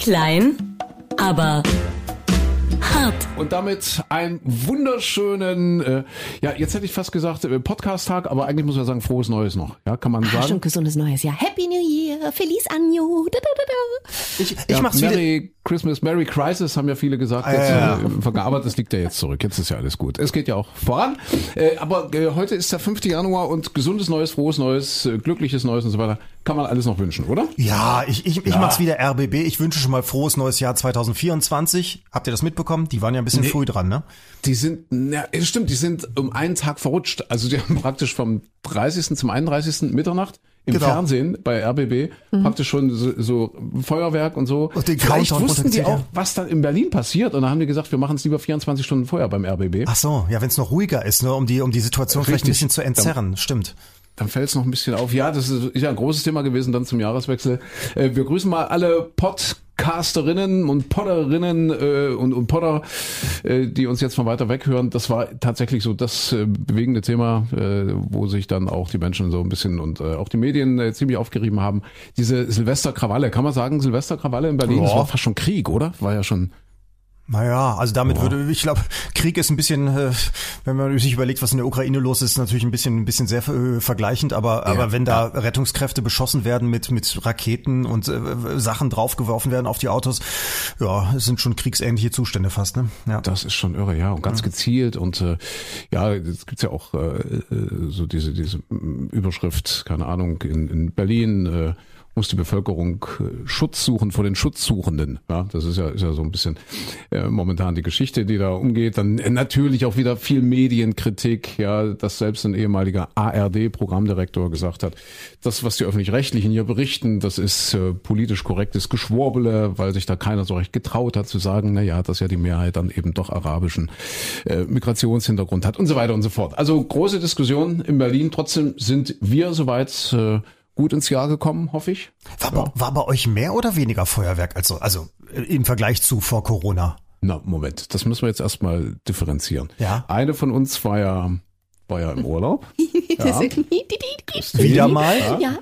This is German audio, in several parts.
Klein, aber hart. Und damit einen wunderschönen, äh, ja, jetzt hätte ich fast gesagt äh, Podcast-Tag, aber eigentlich muss man sagen, frohes Neues noch. Ja, kann man Ah, sagen. schon gesundes Neues Jahr. Happy New Year, Feliz Año. Da, da, da, da. Ich, ich ja, mach's wieder. Merry Christmas, Merry Crisis haben ja viele gesagt. Ah, jetzt, ja, ja. äh, aber das liegt ja jetzt zurück. Jetzt ist ja alles gut. Es geht ja auch voran. Äh, aber äh, heute ist der 5. Januar und gesundes Neues, frohes Neues, äh, glückliches Neues und so weiter. Kann man alles noch wünschen, oder? Ja, ich, ich, ich mach's wieder RBB. Ich wünsche schon mal frohes neues Jahr 2024. Habt ihr das mitbekommen? Die waren ja ein bisschen früh dran, ne? Die sind, ja, es stimmt, die sind um einen Tag verrutscht. Also die haben praktisch vom 30. zum 31. Mitternacht im Genau. Fernsehen bei RBB praktisch schon so, so Feuerwerk und so. Und den Vielleicht Countdown wussten die auch, ja. was dann in Berlin passiert und dann haben die gesagt, wir machen es lieber 24 Stunden vorher beim RBB. Ach so, ja, wenn es noch ruhiger ist, ne, um die, um die Situation vielleicht ein Richtig. bisschen zu entzerren. Stimmt. Dann fällt es noch ein bisschen auf. Ja, das ist, ja ein großes Thema gewesen dann zum Jahreswechsel. Äh, wir grüßen mal alle Podcasterinnen und Podderinnen äh, und, und Podder, äh, die uns jetzt von weiter weg hören. Das war tatsächlich so das äh, bewegende Thema, äh, wo sich dann auch die Menschen so ein bisschen und äh, auch die Medien ziemlich aufgerieben haben. Diese Silvesterkrawalle, kann man sagen, Silvesterkrawalle in Berlin, Ja. das war fast schon Krieg, oder? War ja schon. Naja, also damit würde, ich glaube, Krieg ist ein bisschen, äh, wenn man sich überlegt, was in der Ukraine los ist, natürlich ein bisschen, ein bisschen sehr äh, vergleichend, aber, aber wenn da Rettungskräfte beschossen werden mit, mit Raketen und äh, Sachen draufgeworfen werden auf die Autos, ja, es sind schon kriegsähnliche Zustände fast, ne? Ja. Das ist schon irre, ja, und ganz gezielt und äh, ja, es gibt ja auch äh, so diese diese Überschrift, keine Ahnung, in, in Berlin äh, muss die Bevölkerung äh, Schutz suchen vor den Schutzsuchenden. Ja, das ist ja ist ja so ein bisschen äh, momentan die Geschichte, die da umgeht. Dann äh, natürlich auch wieder viel Medienkritik, ja, dass selbst ein ehemaliger ARD-Programmdirektor gesagt hat, das, was die öffentlich-rechtlichen hier berichten, das ist äh, politisch korrektes Geschwurbele, weil sich da keiner so recht getraut hat zu sagen, na ja, dass ja die Mehrheit dann eben doch arabischen äh, Migrationshintergrund hat und so weiter und so fort. Also große Diskussion in Berlin. Trotzdem sind wir soweit äh, gut ins Jahr gekommen, hoffe ich. War, bei- war bei euch mehr oder weniger Feuerwerk, also, also äh, im Vergleich zu vor Corona? Na, Moment, das müssen wir jetzt erstmal differenzieren. Ja. Eine von uns war ja, war ja im Urlaub. Wieder mal? Ja,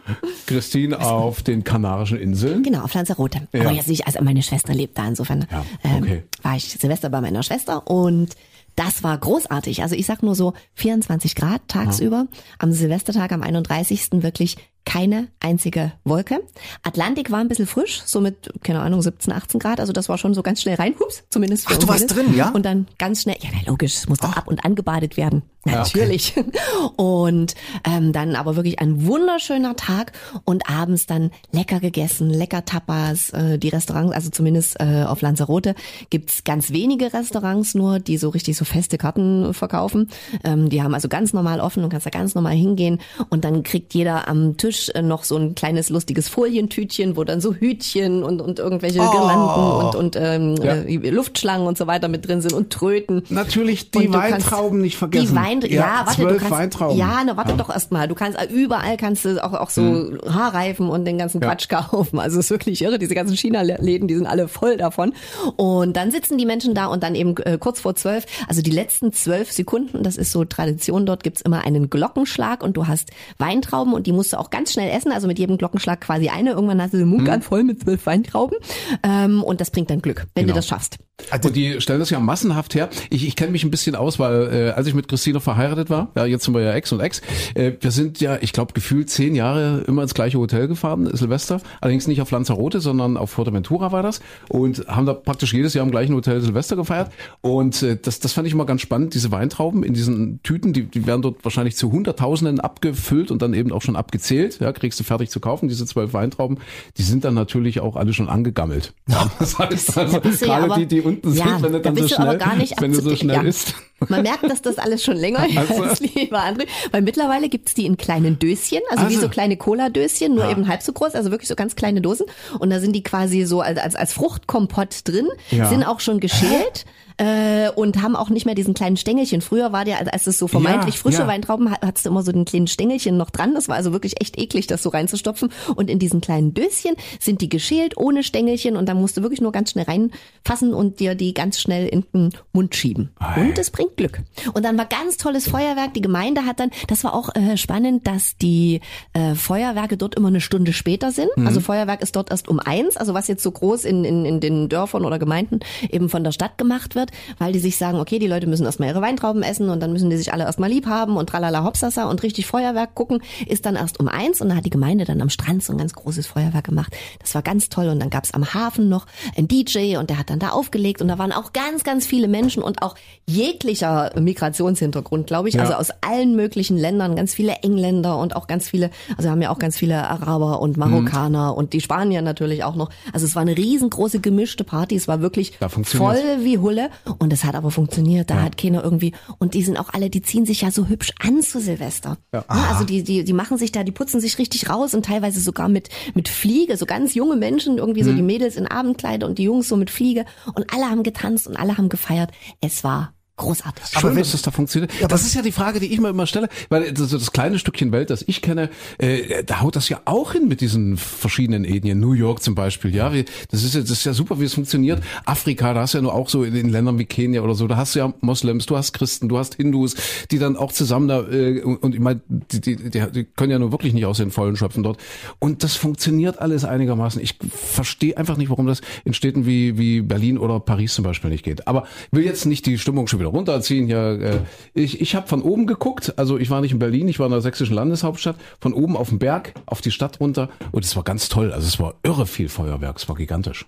Christine auf den Kanarischen Inseln. genau, auf Lanzarote. Ja. Aber jetzt nicht, also meine Schwester lebt da, insofern Ja, ähm, okay. war ich Silvester bei meiner Schwester und das war großartig. Also ich sag nur so 24 Grad tagsüber. Am Silvestertag, am 31. wirklich keine einzige Wolke. Atlantik war ein bisschen frisch, so mit, keine Ahnung, 17, 18 Grad. Also das war schon so ganz schnell rein, hups, zumindest für Ach, du warst drin, ja? Und dann ganz schnell, ja na, logisch, es muss doch ab und angebadet werden. Natürlich. Und ähm, dann aber wirklich ein wunderschöner Tag und abends dann lecker gegessen, lecker Tapas. Äh, die Restaurants, also zumindest äh, auf Lanzarote, gibt's ganz wenige Restaurants nur, die so richtig so feste Karten verkaufen. Ähm, die haben also ganz normal offen und kannst da ganz normal hingehen. Und dann kriegt jeder am Tisch äh, noch so ein kleines lustiges Folientütchen, wo dann so Hütchen und, und irgendwelche Girlanden und, und ähm, Ja. äh, Luftschlangen und so weiter mit drin sind und Tröten. Natürlich die du kannst- Weintrauben nicht vergessen. Die Wein, ja, Ja, warte, zwölf du kannst, Weintrauben. ja, na, warte doch erst mal. Du kannst überall kannst du auch, auch so Haarreifen und den ganzen Ja. Quatsch kaufen. Also es ist wirklich irre. Diese ganzen China-Läden, die sind alle voll davon. Und dann sitzen die Menschen da und dann eben äh, kurz vor zwölf, also die letzten zwölf Sekunden, das ist so Tradition dort, gibt's immer einen Glockenschlag und du hast Weintrauben und die musst du auch ganz schnell essen. Also mit jedem Glockenschlag quasi eine. Irgendwann hast du den Mund ganz voll mit zwölf Weintrauben. Ähm, und das bringt dann Glück, wenn Genau. du das schaffst. Und die stellen das ja massenhaft her. Ich, ich kenne mich ein bisschen aus, weil äh, als ich mit Christine verheiratet war, ja, jetzt sind wir ja Ex und Ex, äh, wir sind ja, ich glaube, gefühlt zehn Jahre immer ins gleiche Hotel gefahren, Silvester. Allerdings nicht auf Lanzarote, sondern auf Fuerteventura war das. Und haben da praktisch jedes Jahr im gleichen Hotel Silvester gefeiert. Und äh, das, das fand ich immer ganz spannend, diese Weintrauben in diesen Tüten, die, die werden dort wahrscheinlich zu Hunderttausenden abgefüllt und dann eben auch schon abgezählt. Ja, kriegst du fertig zu kaufen, diese zwölf Weintrauben. Die sind dann natürlich auch alle schon angegammelt. Ja, das heißt also, gerade die, die unten ja, sind, wenn du da dann so bist du aber schnell, gar nicht wenn du so schnell ja. isst. Man merkt, dass das alles schon länger Also. ist, lieber André. Weil mittlerweile gibt's die in kleinen Döschen, also, wie Also. so kleine Cola-Döschen, nur eben halb so groß, also wirklich so ganz kleine Dosen. Und da sind die quasi so als, als, als Fruchtkompott drin, Ja. sind auch schon geschält. Äh, und haben auch nicht mehr diesen kleinen Stängelchen. Früher war der, als- als es so vermeintlich Ja, frische ja. Weintrauben hat, hattest du immer so den kleinen Stängelchen noch dran. Das war also wirklich echt eklig, das so reinzustopfen. Und in diesen kleinen Döschen sind die geschält ohne Stängelchen und dann musst du wirklich nur ganz schnell reinfassen und dir die ganz schnell in den Mund schieben. Ei. Und es bringt bringt Glück. Und dann war ganz tolles Feuerwerk. Die Gemeinde hat dann, das war auch äh, spannend, dass die äh, Feuerwerke dort immer eine Stunde später sind. Mhm. Also Feuerwerk ist dort erst um eins, also was jetzt so groß in, in, in den Dörfern oder Gemeinden eben von der Stadt gemacht wird, weil die sich sagen, okay, die Leute müssen erstmal ihre Weintrauben essen und dann müssen die sich alle erstmal lieb haben und tralala hopsasa und richtig Feuerwerk gucken, ist dann erst um eins und dann hat die Gemeinde dann am Strand so ein ganz großes Feuerwerk gemacht. Das war ganz toll und dann gab's am Hafen noch einen DJ und der hat dann da aufgelegt und da waren auch ganz, ganz viele Menschen und auch jeglicher Migrationshintergrund, glaube ich, Ja. also aus allen möglichen Ländern, ganz viele Engländer und auch ganz viele, also wir haben ja auch ganz viele Araber und Marokkaner und die Spanier natürlich auch noch. Also es war eine riesengroße gemischte Party, es war wirklich Da voll wie Hulle und es hat aber funktioniert, da hat keiner irgendwie und die sind auch alle, die ziehen sich ja so hübsch an zu Silvester. Ja. also die, die, die machen sich da, die putzen sich richtig raus und teilweise sogar mit, mit Fliege, so ganz junge Menschen, irgendwie Mhm. so die Mädels in Abendkleider und die Jungs so mit Fliege und alle haben getanzt und alle haben gefeiert. Es war großartig. Schön, dass das da funktioniert. das ist ja die Frage, die ich mir immer stelle, weil das, das kleine Stückchen Welt, das ich kenne, äh, da haut das ja auch hin mit diesen verschiedenen Ethnien. New York zum Beispiel, ja, wie, das ist ja, das ist ja super, wie es funktioniert. Afrika, da hast du ja nur auch so in den Ländern wie Kenia oder so, da hast du ja Moslems, du hast Christen, du hast Hindus, die dann auch zusammen da äh, und, und ich meine, die, die, die, die können ja nur wirklich nicht aus den Vollen schöpfen dort. Und das funktioniert alles einigermaßen. Ich verstehe einfach nicht, warum das in Städten wie wie Berlin oder Paris zum Beispiel nicht geht. Aber ich will jetzt nicht die Stimmung schon wieder runterziehen. Ja, äh, ich ich habe von oben geguckt. Also ich war nicht in Berlin, ich war in der sächsischen Landeshauptstadt. Von oben auf den Berg, auf die Stadt runter. Und es war ganz toll. Also es war irre viel Feuerwerk. Es war gigantisch,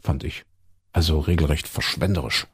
fand ich. Also regelrecht verschwenderisch.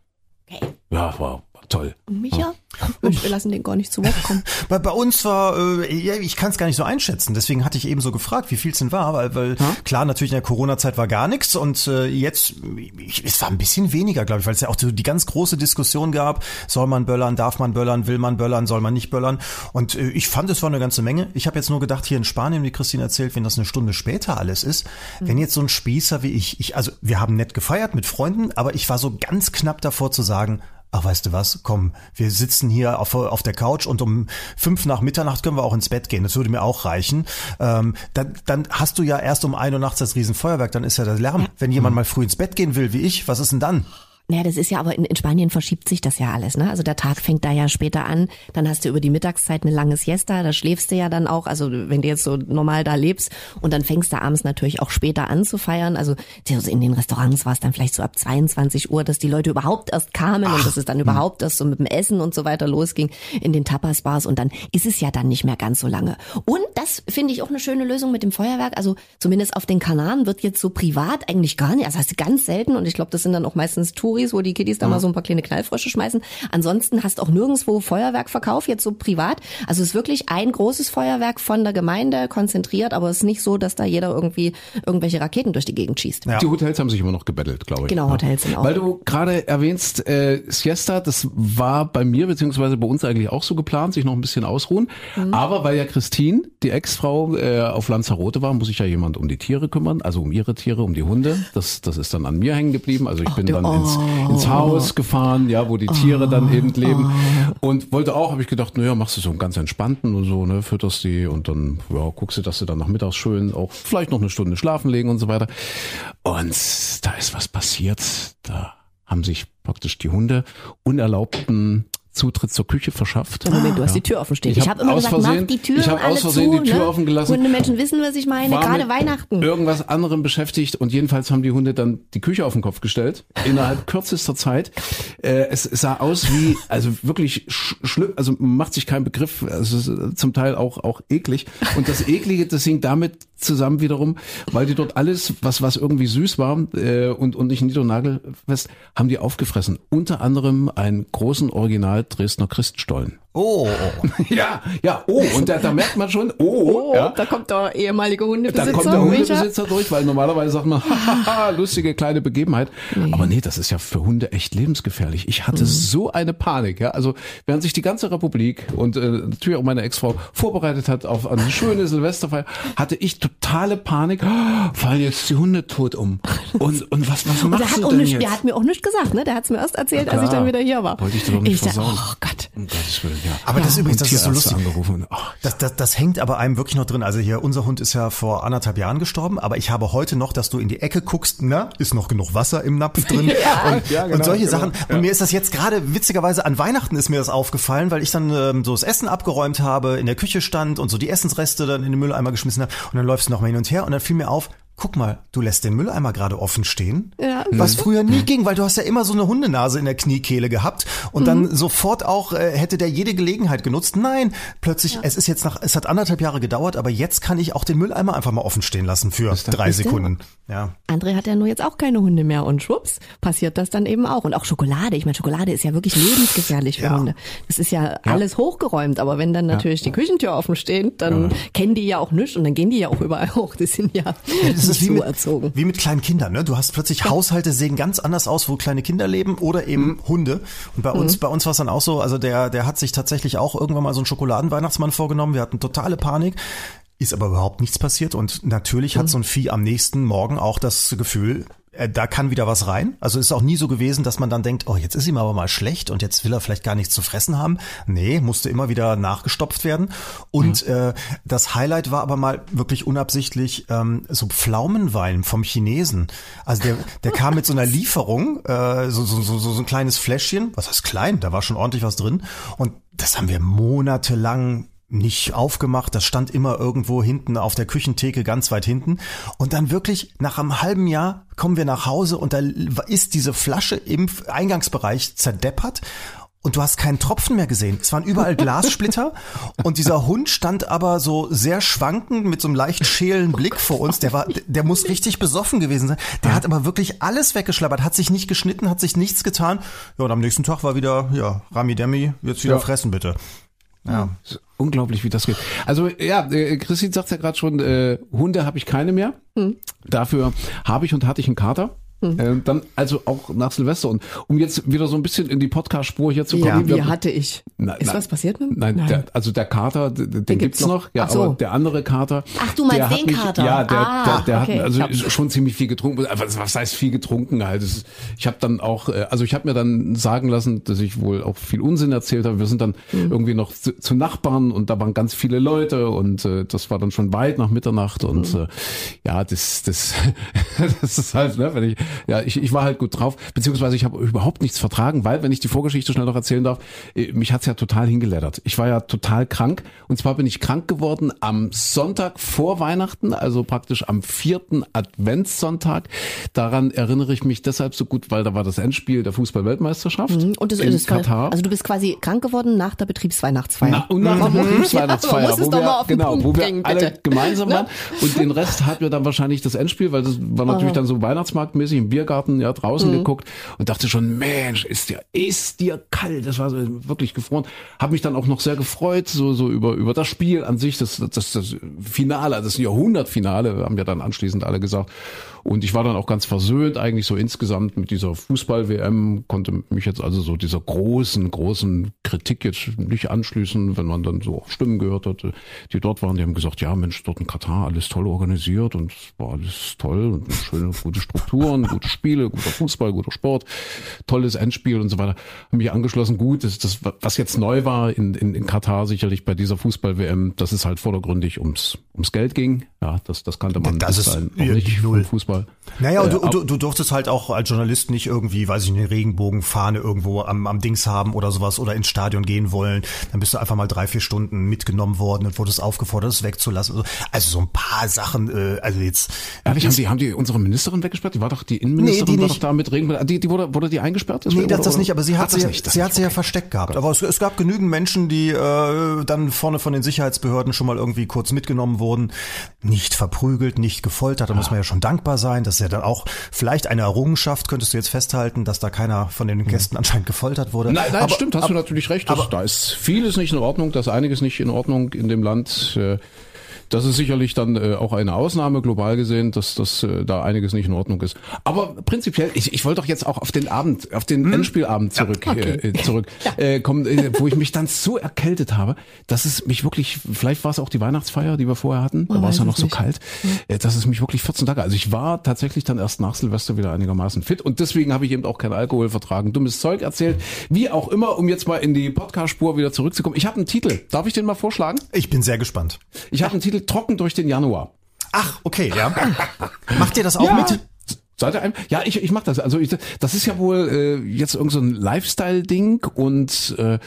Okay. Ja, war, toll. Micha, Mensch, wir lassen den gar nicht zu Wort kommen. Bei, bei uns war, äh, ja, ich kann es gar nicht so einschätzen. Deswegen hatte ich eben so gefragt, wie viel es denn war, weil, weil klar, natürlich in der Corona-Zeit war gar nichts und äh, jetzt, ich, es war ein bisschen weniger, glaube ich, weil es ja auch so die ganz große Diskussion gab, soll man böllern, darf man böllern, will man böllern, soll man nicht böllern. Und äh, ich fand, es war eine ganze Menge. Ich habe jetzt nur gedacht, hier in Spanien, wie Christine erzählt, wenn das eine Stunde später alles ist, wenn jetzt so ein Spießer wie ich, ich, also wir haben nett gefeiert mit Freunden, aber ich war so ganz knapp davor zu sagen, Ach, weißt du was? Komm, wir sitzen hier auf, auf der Couch und um fünf nach Mitternacht können wir auch ins Bett gehen. Das würde mir auch reichen. Ähm, dann, dann hast du ja erst um ein Uhr nachts das Riesenfeuerwerk, dann ist ja der Lärm. Wenn jemand mal früh ins Bett gehen will, wie ich, was ist denn dann? Naja, das ist ja aber in, in Spanien verschiebt sich das ja alles, ne? Also der Tag fängt da ja später an, dann hast du über die Mittagszeit eine lange Siesta, da schläfst du ja dann auch, also wenn du jetzt so normal da lebst und dann fängst du abends natürlich auch später an zu feiern. Also in den Restaurants war es dann vielleicht so ab 22 Uhr, dass die Leute überhaupt erst kamen und dass es dann überhaupt erst so mit dem Essen und so weiter losging in den Tapas-Bars und dann ist es ja dann nicht mehr ganz so lange. Und das finde ich auch eine schöne Lösung mit dem Feuerwerk. Also zumindest auf den Kanaren wird jetzt so privat eigentlich gar nicht, also hast du ganz selten und ich glaube, das sind dann auch meistens Touris, wo die Kiddies da mal so ein paar kleine Knallfrösche schmeißen. Ansonsten hast auch nirgendwo Feuerwerkverkauf, jetzt so privat. Also es ist wirklich ein großes Feuerwerk von der Gemeinde konzentriert, aber es ist nicht so, dass da jeder irgendwie irgendwelche Raketen durch die Gegend schießt. Ja. Die Hotels haben sich immer noch gebettelt, glaube ich. Genau, Hotels sind auch. Weil du gerade erwähnst, äh, Siesta, das war bei mir beziehungsweise bei uns eigentlich auch so geplant, sich noch ein bisschen ausruhen. Mhm. Aber weil ja Christine, die Ex-Frau, äh, auf Lanzarote war, muss sich ja jemand um die Tiere kümmern, also um ihre Tiere, um die Hunde. Das, das ist dann an mir hängen geblieben. Also ich bin der- dann oh. ins Haus gefahren, ja, wo die Tiere dann eben leben. Und wollte auch, habe ich gedacht, naja, machst du so einen ganz entspannten und so, ne, fütterst die und dann ja, guckst du, dass du dann nachmittags schön auch vielleicht noch eine Stunde schlafen legen und so weiter. Und da ist was passiert. Da haben sich praktisch die Hunde unerlaubten Zutritt zur Küche verschafft. Moment, du hast die Tür offen stehen. Ich Ich, hab habe immer aus gesagt, Versehen- mach die Tür ich hab alle aus Versehen zu, die Tür ne? offen gelassen. Hundemenschen wissen, was ich meine, war gerade Weihnachten. Irgendwas anderem beschäftigt und jedenfalls haben die Hunde dann die Küche auf den Kopf gestellt innerhalb kürzester Zeit. Äh, es sah aus wie also wirklich sch schlimm, also man macht sich keinen Begriff, also es ist zum Teil auch auch eklig und das eklige, das hing damit zusammen wiederum, weil die dort alles was was irgendwie süß war äh, und und nicht niedernagelfest, haben die aufgefressen. Unter anderem einen großen Original Dresdner Christstollen. Oh, Ja, ja, oh und da, da merkt man schon, oh, Oh, ja. da kommt der ehemalige Hundebesitzer. Da kommt der Micha. Hundebesitzer durch, weil normalerweise sagt man, hahaha, lustige kleine Begebenheit. Aber nee, das ist ja für Hunde echt lebensgefährlich. Ich hatte so eine Panik, ja. Also während sich die ganze Republik und äh, natürlich auch meine Ex-Frau vorbereitet hat auf eine schöne Silvesterfeier, hatte ich totale Panik. Oh, fallen jetzt die Hunde tot um. Und, und was, was Und der machst hat, du denn nicht, jetzt? der hat mir auch nichts gesagt, ne? Der hat es mir erst erzählt, als ich dann wieder hier war. Wollte ich dir doch nicht ich versauen. oh Gott. Um Gottes Willen, ja. Aber das ist übrigens, das ist so lustig. Angerufen. Ach, Das, das, das hängt aber einem wirklich noch drin. Also hier, unser Hund ist ja vor anderthalb Jahren gestorben, aber ich habe heute noch, dass du in die Ecke guckst, na, ist noch genug Wasser im Napf drin und, ja, genau, und solche genau. Sachen. Und mir ist das jetzt gerade witzigerweise an Weihnachten ist mir das aufgefallen, weil ich dann ähm, so das Essen abgeräumt habe, in der Küche stand und so die Essensreste dann in den Mülleimer geschmissen habe und dann läufst du noch mal hin und her und dann fiel mir auf, Guck mal, du lässt den Mülleimer gerade offen stehen. Ja. Was früher nie ging, weil du hast ja immer so eine Hundenase in der Kniekehle gehabt und dann sofort auch äh, hätte der jede Gelegenheit genutzt. Nein, plötzlich, es ist jetzt nach, es hat anderthalb Jahre gedauert, aber jetzt kann ich auch den Mülleimer einfach mal offen stehen lassen für drei? Sekunden. Ja. André hat ja nur jetzt auch keine Hunde mehr und schwupps, passiert das dann eben auch. Und auch Schokolade. Ich meine, Schokolade ist ja wirklich lebensgefährlich für Ja. Hunde. Das ist ja, alles hochgeräumt, aber wenn dann natürlich die Küchentür offen steht, dann kennen die ja auch nichts und dann gehen die ja auch überall hoch. Die sind ja, Das ist wie so mit, erzogen. wie mit kleinen Kindern, ne? Du hast plötzlich Haushalte sehen ganz anders aus, wo kleine Kinder leben oder eben Mhm. Hunde. Und bei uns, bei uns war es dann auch so, also der, der hat sich tatsächlich auch irgendwann mal so einen Schokoladenweihnachtsmann vorgenommen. Wir hatten totale Panik. Ist aber überhaupt nichts passiert und natürlich Mhm. hat so ein Vieh am nächsten Morgen auch das Gefühl, da kann wieder was rein. Also ist auch nie so gewesen, dass man dann denkt, oh, jetzt ist ihm aber mal schlecht und jetzt will er vielleicht gar nichts zu fressen haben. Nee, musste immer wieder nachgestopft werden. Und äh, das Highlight war aber mal wirklich unabsichtlich ähm, so Pflaumenwein vom Chinesen. Also der, der kam mit so einer Lieferung, äh, so, so, so, so ein kleines Fläschchen, was heißt klein, da war schon ordentlich was drin. Und das haben wir monatelang nicht aufgemacht, das stand immer irgendwo hinten auf der Küchentheke ganz weit hinten und dann wirklich nach einem halben Jahr kommen wir nach Hause und da ist diese Flasche im Eingangsbereich zerdeppert und du hast keinen Tropfen mehr gesehen. Es waren überall Glassplitter und dieser Hund stand aber so sehr schwankend mit so einem leicht schälen Blick vor uns. Der war, der muss richtig besoffen gewesen sein. Der hat aber wirklich alles weggeschlabbert, hat sich nicht geschnitten, hat sich nichts getan. Ja, und am nächsten Tag war wieder, ja, Rami Demi, jetzt wieder Ja. fressen bitte. Ja. ist unglaublich, wie das geht. Also ja, äh, Christine sagt ja gerade schon, äh, Hunde habe ich keine mehr. Dafür habe ich und hatte ich einen Kater. Äh, dann also auch nach Silvester und um jetzt wieder so ein bisschen in die Podcast-Spur hier zu Ja, kommen. wie wir- hatte ich? Nein, ist nein. was passiert mit ihm? Nein, Der, also der Kater, d- d- den, gibt's gibt's noch. noch, ja, so. aber der andere Kater. Ach, du meinst den mich, Kater. Ja, der, Ah, der, der okay. hat also Ja. schon ziemlich viel getrunken. Was, was heißt viel getrunken halt? Ist- Ich habe dann auch, äh, also ich habe mir dann sagen lassen, dass ich wohl auch viel Unsinn erzählt habe. Wir sind dann Mhm. irgendwie noch zu, zu Nachbarn und da waren ganz viele Leute und äh, das war dann schon weit nach Mitternacht und Mhm. äh, ja, das, das, das ist halt, ne, wenn ich, ja, ich, ich war halt gut drauf, beziehungsweise ich habe überhaupt nichts vertragen, weil, wenn ich die Vorgeschichte schnell noch erzählen darf, äh, mich hat's ja total hingeleddert. Ich war ja total krank und zwar bin ich krank geworden am Sonntag vor Weihnachten, also praktisch am vierten Adventssonntag. Daran erinnere ich mich deshalb so gut, weil da war das Endspiel der Fußball-Weltmeisterschaft Mhm. Und das in ist es. Katar. Also du bist quasi krank geworden nach der Betriebsweihnachtsfeier. Na, und nach der Betriebsweihnachtsfeier, Ja, wo wir, genau, Punkt wo wir bringen, alle bitte. gemeinsam Ne? waren. Und den Rest hatten wir dann wahrscheinlich das Endspiel, weil das war natürlich dann so Weihnachtsmarktmäßig im Biergarten, ja, Mhm. draußen geguckt und dachte schon, Mensch, ist dir, ist dir kalt. Das war so wirklich gefroren. Hab mich dann auch noch sehr gefreut, so, so über, über das Spiel an sich, das, das, das Finale, das Jahrhundertfinale, haben ja dann anschließend alle gesagt. Und ich war dann auch ganz versöhnt eigentlich so insgesamt mit dieser Fußball-WM, konnte mich jetzt also so dieser großen, großen Kritik jetzt nicht anschließen, wenn man dann so auch Stimmen gehört hatte, die dort waren, die haben gesagt, ja Mensch, dort in Katar alles toll organisiert und es war alles toll und schöne, gute Strukturen, gute Spiele, guter Fußball, guter Sport, tolles Endspiel und so weiter. Haben mich angeschlossen, gut, das, das was jetzt neu war in, in, in Katar sicherlich bei dieser Fußball-WM, dass es halt vordergründig ums, ums Geld ging. Ja, das, das kannte man Das ist auch nicht null. vom Fußball. Naja, und Äh, du, du, du durftest halt auch als Journalist nicht irgendwie, weiß ich eine Regenbogenfahne irgendwo am, am Dings haben oder sowas oder ins Stadion gehen wollen. Dann bist du einfach mal drei, vier Stunden mitgenommen worden und wurdest aufgefordert, es wegzulassen. Also so ein paar Sachen, äh, also jetzt. Ehrlich, haben die, haben die unsere Ministerin weggesperrt? Die war doch, die Innenministerin Nee, die war nicht. doch da mit Regenbogen. Die, die wurde, wurde die eingesperrt? Nee, Oder- das, das nicht, aber sie hat, das sie, nicht, sie hat sie ja versteckt gehabt. Aber es, es gab genügend Menschen, die äh, dann vorne von den Sicherheitsbehörden schon mal irgendwie kurz mitgenommen wurden. Nicht verprügelt, nicht gefoltert. Da muss man ja schon dankbar sein. Das ist ja dann auch vielleicht eine Errungenschaft, könntest du jetzt festhalten, dass da keiner von den Gästen anscheinend gefoltert wurde. Nein, nein, aber, stimmt, hast du natürlich recht. Das, aber- da ist vieles nicht in Ordnung, da ist einiges nicht in Ordnung in dem Land. Äh, das ist sicherlich dann äh, auch eine Ausnahme global gesehen, dass, dass äh, da einiges nicht in Ordnung ist. Aber prinzipiell, ich, ich wollte doch jetzt auch auf den Abend, auf den Endspielabend zurück, Okay. äh, zurück äh, kommen, äh, wo ich mich dann so erkältet habe, dass es mich wirklich, vielleicht war es auch die Weihnachtsfeier, die wir vorher hatten, da Man war es ja noch so nicht. kalt, äh, dass es mich wirklich 14 Tage, also ich war tatsächlich dann erst nach Silvester wieder einigermaßen fit und deswegen habe ich eben auch keinen Alkohol vertragen, dummes Zeug erzählt, wie auch immer, um jetzt mal in die Podcast-Spur wieder zurückzukommen. Ich habe einen Titel, darf ich den mal vorschlagen? Ich bin sehr gespannt. Ich habe einen Titel Trocken durch den Januar. Ach, okay, ja. Macht ihr das auch mit? Seid ihr ein? Ja, ich, ich mach das. Also ich, das ist ja wohl äh, jetzt irgend so ein Lifestyle-Ding und äh,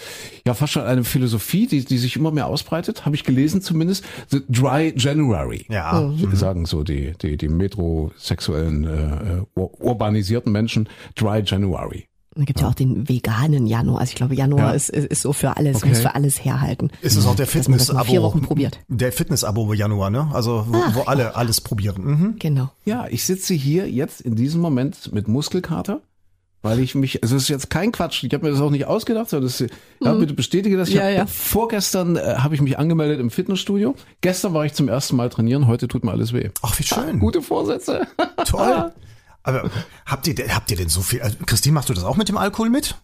ja fast schon eine Philosophie, die, die sich immer mehr ausbreitet. Habe ich gelesen zumindest. The Dry January. Ja. Sagen so die die die metrosexuellen äh, ur- urbanisierten Menschen Dry January. Da gibt ja auch den veganen Januar. Also ich glaube, Januar Ja. ist, ist, ist so für alles, Okay. muss für alles herhalten. Ist es auch der Fitness-Abo? vier Wochen probiert. Der Fitness-Abo Januar, ne? Also wo, wo alle alles probieren. Mhm. Genau. Ja, ich sitze hier jetzt in diesem Moment mit Muskelkater. Weil ich mich, also es ist jetzt kein Quatsch, ich habe mir das auch nicht ausgedacht, sondern das, ja, bitte bestätige das. Ich Ja, hab, ja. Vorgestern äh, habe ich mich angemeldet im Fitnessstudio. Gestern war ich zum ersten Mal trainieren, heute tut mir alles weh. Ach, wie schön. Gute Vorsätze. Toll. Aber habt ihr, habt ihr denn so viel? Also, Christine, machst du das auch mit dem Alkohol mit?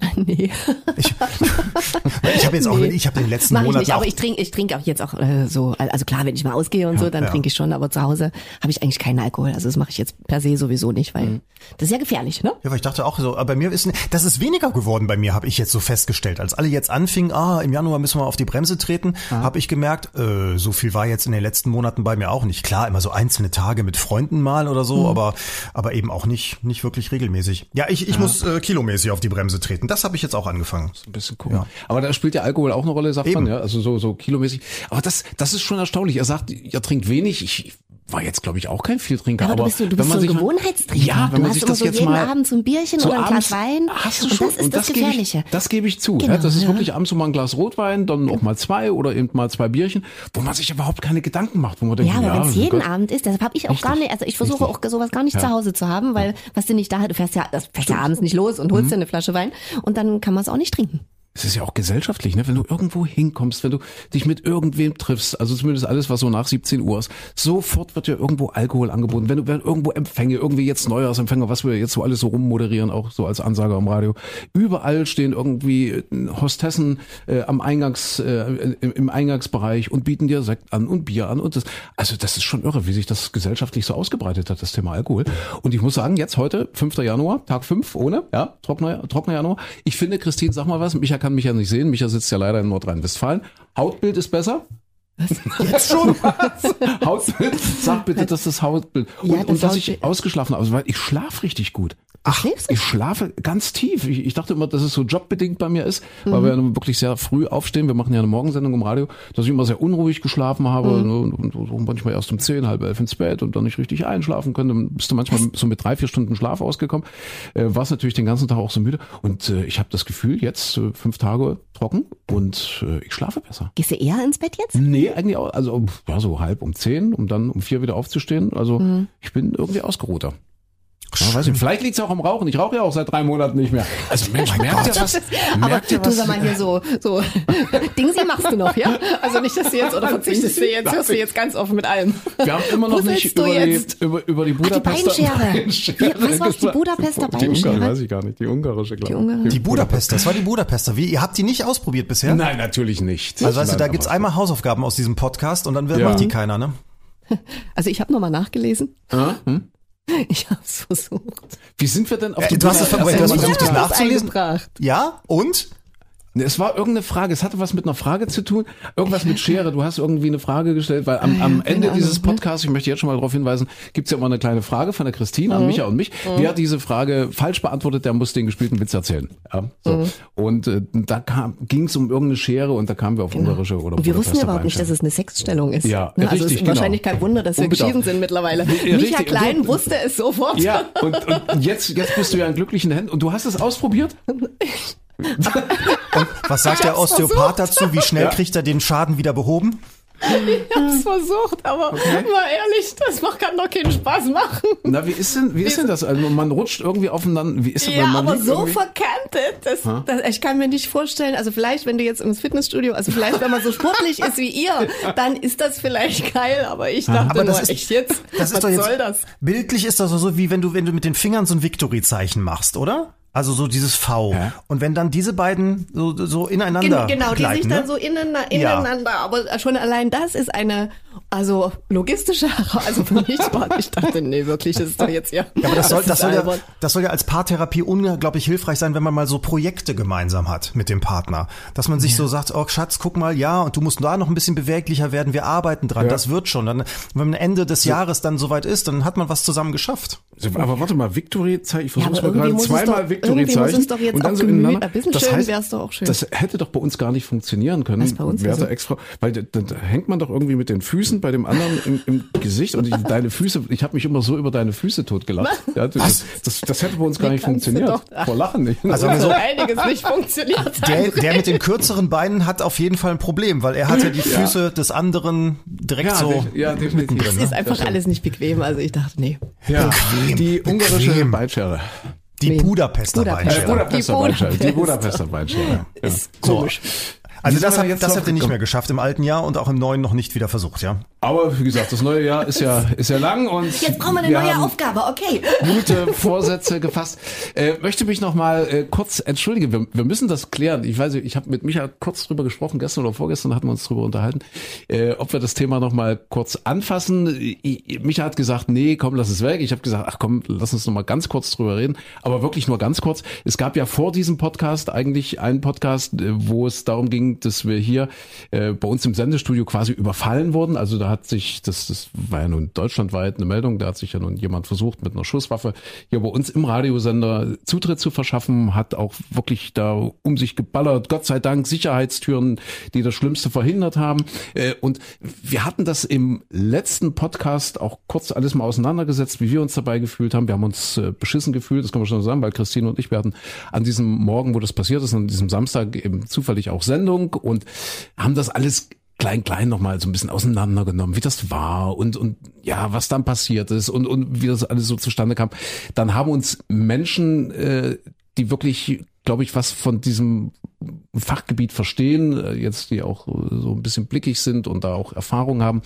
Nee. Ich, ich habe jetzt auch, Nee. ich habe den letzten Mach ich Monaten nicht, aber auch, ich trinke ich trinke auch jetzt auch äh, so, also klar, wenn ich mal ausgehe und so, dann ja. trinke ich schon, aber zu Hause habe ich eigentlich keinen Alkohol. Also das mache ich jetzt per se sowieso nicht, weil Mhm. das ist ja gefährlich, ne? Ja, weil ich dachte auch so, aber bei mir ist, das ist weniger geworden bei mir, habe ich jetzt so festgestellt. Als alle jetzt anfingen, ah, im Januar müssen wir auf die Bremse treten, habe ich gemerkt, äh, so viel war jetzt in den letzten Monaten bei mir auch nicht. Klar, immer so einzelne Tage mit Freunden mal oder so, aber, aber eben auch nicht, nicht wirklich regelmäßig. Ja, ich, ich muss äh, kilomäßig auf die Bremse treten. Das habe ich jetzt auch angefangen. Ein bisschen gucken. Aber da spielt ja Alkohol auch eine Rolle, sagt man, Eben. ja, also so, so kilomäßig. Aber das, das ist schon erstaunlich. Er sagt, ihr trinkt wenig. Ich war jetzt, glaube ich, auch kein Vieltrinker. Aber, aber du bist so, du wenn bist man so ein Gewohnheitstrinker. Ja, wenn du man hast sich das so jetzt jeden mal Abend so ein Bierchen so oder ein Glas Wein. Hast du und schon, das ist und das, gebe Gefährliche. Ich, das gebe ich zu. Genau, ja, das ist ja. wirklich abends so mal ein Glas Rotwein, dann auch mal zwei oder eben mal zwei Bierchen, wo man sich überhaupt keine Gedanken macht, wo man denkt, Ja, aber wenn es jeden Gott. Abend ist, deshalb habe ich auch gar nicht, also ich versuche auch sowas gar nicht zu Hause zu haben, weil was du nicht da hast, du fährst ja, das fährst ja abends nicht los und holst Mhm. dir eine Flasche Wein und dann kann man es auch nicht trinken. Es ist ja auch gesellschaftlich, ne? wenn du irgendwo hinkommst, wenn du dich mit irgendwem triffst, also zumindest alles, was so nach 17 Uhr ist, sofort wird dir irgendwo Alkohol angeboten. Wenn du wenn irgendwo Empfänge, irgendwie jetzt Neujahrsempfänge, was wir jetzt so alles so rummoderieren, auch so als Ansage am Radio, überall stehen irgendwie Hostessen äh, am Eingangs, äh, im, im Eingangsbereich und bieten dir Sekt an und Bier an und das. Also das ist schon irre, wie sich das gesellschaftlich so ausgebreitet hat, das Thema Alkohol. Und ich muss sagen, jetzt heute, 5. Januar, Tag 5 ohne, ja, trockener, trockener Januar. Ich finde, Christine, sag mal was, Micha kann mich ja nicht sehen, Micha sitzt ja leider in Nordrhein-Westfalen. Hautbild ist besser. Jetzt schon was? Hautbild? Sag bitte, dass das Hautbild. Und, Ja, das und dass ich Hautbild- ausgeschlafen habe, also, weil ich schlaf richtig gut. Ach, schläfst? Ich schlafe ganz tief. Ich, ich dachte immer, dass es so jobbedingt bei mir ist, Mhm. weil wir ja nun wirklich sehr früh aufstehen. Wir machen ja eine Morgensendung im Radio, dass ich immer sehr unruhig geschlafen habe Mhm. und, und, und manchmal erst um zehn, halb elf ins Bett und dann nicht richtig einschlafen können. Dann bist du manchmal so mit drei, vier Stunden Schlaf ausgekommen. Äh, warst natürlich den ganzen Tag auch so müde. Und äh, ich habe das Gefühl, jetzt äh, fünf Tage trocken und äh, ich schlafe besser. Gehst du eher ins Bett jetzt? Nee, eigentlich auch, also ja, so halb um zehn, um dann um vier wieder aufzustehen. Also Mhm. ich bin irgendwie ausgeruhter. Ja, weiß nicht, vielleicht liegt es auch am Rauchen. Ich rauche ja auch seit drei Monaten nicht mehr. Also Mensch, merkt ihr was? Aber Merkt ihr du was? sag mal hier so, so Dingsi machst du noch, ja? Also nicht, dass du jetzt, oder verzichtest du jetzt, hörst du jetzt ganz offen mit allem. Wir haben immer noch nicht du über die, jetzt? über, über die Ach, die Budapester Beinschere. Beinschere Wie- was war's, die. Budapester Die Ungarische, Beinschere? weiß ich gar nicht. Die ungarische, glaube Die ich. Ungarische. Die Budapester, das war die Budapester. Wie, ihr habt die nicht ausprobiert bisher? Nein, natürlich nicht. Also weißt du, da gibt's aber- einmal Hausaufgaben aus diesem Podcast und dann wird, Ja. macht die keiner, ne? Also ich habe nochmal nachgelesen. Ah, hm? Ich habe es versucht. Wie sind wir denn auf Äh, die du hast es versucht, nachzulesen? Ja? Und? Nee, Es war irgendeine Frage, es hatte was mit einer Frage zu tun, irgendwas mit Schere. Du hast irgendwie eine Frage gestellt, weil am, am Ende Ahnung, dieses ne? Podcasts, ich möchte jetzt schon mal darauf hinweisen, gibt's ja immer eine kleine Frage von der Christine Mhm. an Micha und mich. Wer diese Frage falsch beantwortet, der muss den gespielten Witz erzählen. Ja, so. Mhm. Und äh, da ging es um irgendeine Schere und da kamen wir auf ungarische oder Genau. Und wir wussten ja überhaupt nicht, dass es eine Sexstellung ist. Ja, Ne, Also richtig, es ist genau. wahrscheinlich kein Wunder, dass wir geschieden sind mittlerweile. Ja, Micha. Klein Und- wusste es sofort. Ja, und, und jetzt, jetzt bist du ja in glücklichen Händen und du hast es ausprobiert? Was sagt der Osteopath dazu? Wie schnell Ja. kriegt er den Schaden wieder behoben? Ich hab's versucht, aber mal ehrlich, das macht, kann doch keinen Spaß machen. Na, wie ist denn, wie ist denn das? Also man rutscht irgendwie aufeinander. Wie ist denn, Ja, man aber so irgendwie- verkantet, das, das, ich kann mir nicht vorstellen, also vielleicht, wenn du jetzt ins Fitnessstudio, also vielleicht, wenn man so sportlich ist wie ihr, dann ist das vielleicht geil, aber ich dachte Aber das nur, ist- echt jetzt, Das ist was doch jetzt, soll das? Bildlich ist das so, wie wenn du, wenn du mit den Fingern so ein Victory-Zeichen machst, oder? Also so dieses V. Hä? Und wenn dann diese beiden so, so ineinander Gen genau, die gleiten, sich dann ne? so ineinander, Ja. ineinander, aber schon allein das ist eine, also logistische, also für mich war, ich dachte, nee, wirklich, das ist doch jetzt ja. Ja, aber das soll, ist das, soll ja, das soll ja als Paartherapie unglaublich hilfreich sein, wenn man mal so Projekte gemeinsam hat mit dem Partner. Dass man sich so sagt, oh Schatz, guck mal, ja, und du musst da noch ein bisschen beweglicher werden, wir arbeiten dran, Ja. das wird schon. Dann, wenn am Ende des Jahres dann soweit ist, dann hat man was zusammen geschafft. Aber warte mal, Victory-Zeichen, ich Ja, es mal gerade zweimal doch- irgendwie muss Victory-Zeichen. es doch jetzt und dann auch so ineinander. ein bisschen das schön heißt, wär's doch auch schön. Das hätte doch bei uns gar nicht funktionieren können. Was bei uns? Werte Wieso? Ex-Frau, weil da, da, da hängt man doch irgendwie mit den Füßen bei dem anderen im, im Gesicht und ich, deine Füße, ich habe mich immer so über deine Füße totgelacht. Ja, das, das, das hätte bei uns gar nicht funktioniert. doch-. Vor Lachen nicht. Also Also so, einiges nicht funktioniert. der, der mit den kürzeren Beinen hat auf jeden Fall ein Problem, weil er hat ja die Füße des anderen direkt ja, so. ja, definitiv. Es ist einfach alles nicht bequem, also ich dachte, nee. Ja, Bequem, die ungarische bequem. Beinschere. Die Wen? Budapester Budapest. Äh, Beinschere. Budapester Die Beinschere. Die Budapest. Budapester Beinschere. Ja. Ist So. Also das, jetzt das habt ihr nicht mehr geschafft im alten Jahr und auch im neuen noch nicht wieder versucht, ja? Aber wie gesagt, das neue Jahr ist ja, ist ja lang und Jetzt brauchen wir eine wir neue Aufgabe, okay. gute Vorsätze gefasst. Äh, möchte mich noch mal äh, kurz entschuldigen. Wir, wir müssen das klären. Ich weiß, nicht, ich habe mit Micha kurz drüber gesprochen. Gestern oder vorgestern hatten wir uns drüber unterhalten, äh, ob wir das Thema noch mal kurz anfassen. Ich, Micha hat gesagt, nee, komm, lass es weg. Ich habe gesagt, ach komm, lass uns noch mal ganz kurz drüber reden. Aber wirklich nur ganz kurz. Es gab ja vor diesem Podcast eigentlich einen Podcast, äh, wo es darum ging, dass wir hier äh, bei uns im Sendestudio quasi überfallen wurden. Also da hat sich, das, das war ja nun deutschlandweit eine Meldung, da hat sich ja nun jemand versucht, mit einer Schusswaffe hier bei uns im Radiosender Zutritt zu verschaffen, hat auch wirklich da um sich geballert. Gott sei Dank Sicherheitstüren, die das Schlimmste verhindert haben. Äh, Und wir hatten das im letzten Podcast auch kurz alles mal auseinandergesetzt, wie wir uns dabei gefühlt haben. Wir haben uns äh, beschissen gefühlt, das kann man schon sagen, weil Christine und ich, wir hatten an diesem Morgen, wo das passiert ist, an diesem Samstag eben zufällig auch Sendung und haben das alles klein klein noch mal so ein bisschen auseinandergenommen, wie das war und und ja, was dann passiert ist und und wie das alles so zustande kam. Dann haben uns Menschen, äh, die wirklich, glaube ich, was von diesem Fachgebiet verstehen, äh, jetzt die auch äh, so ein bisschen blickig sind und da auch Erfahrung haben,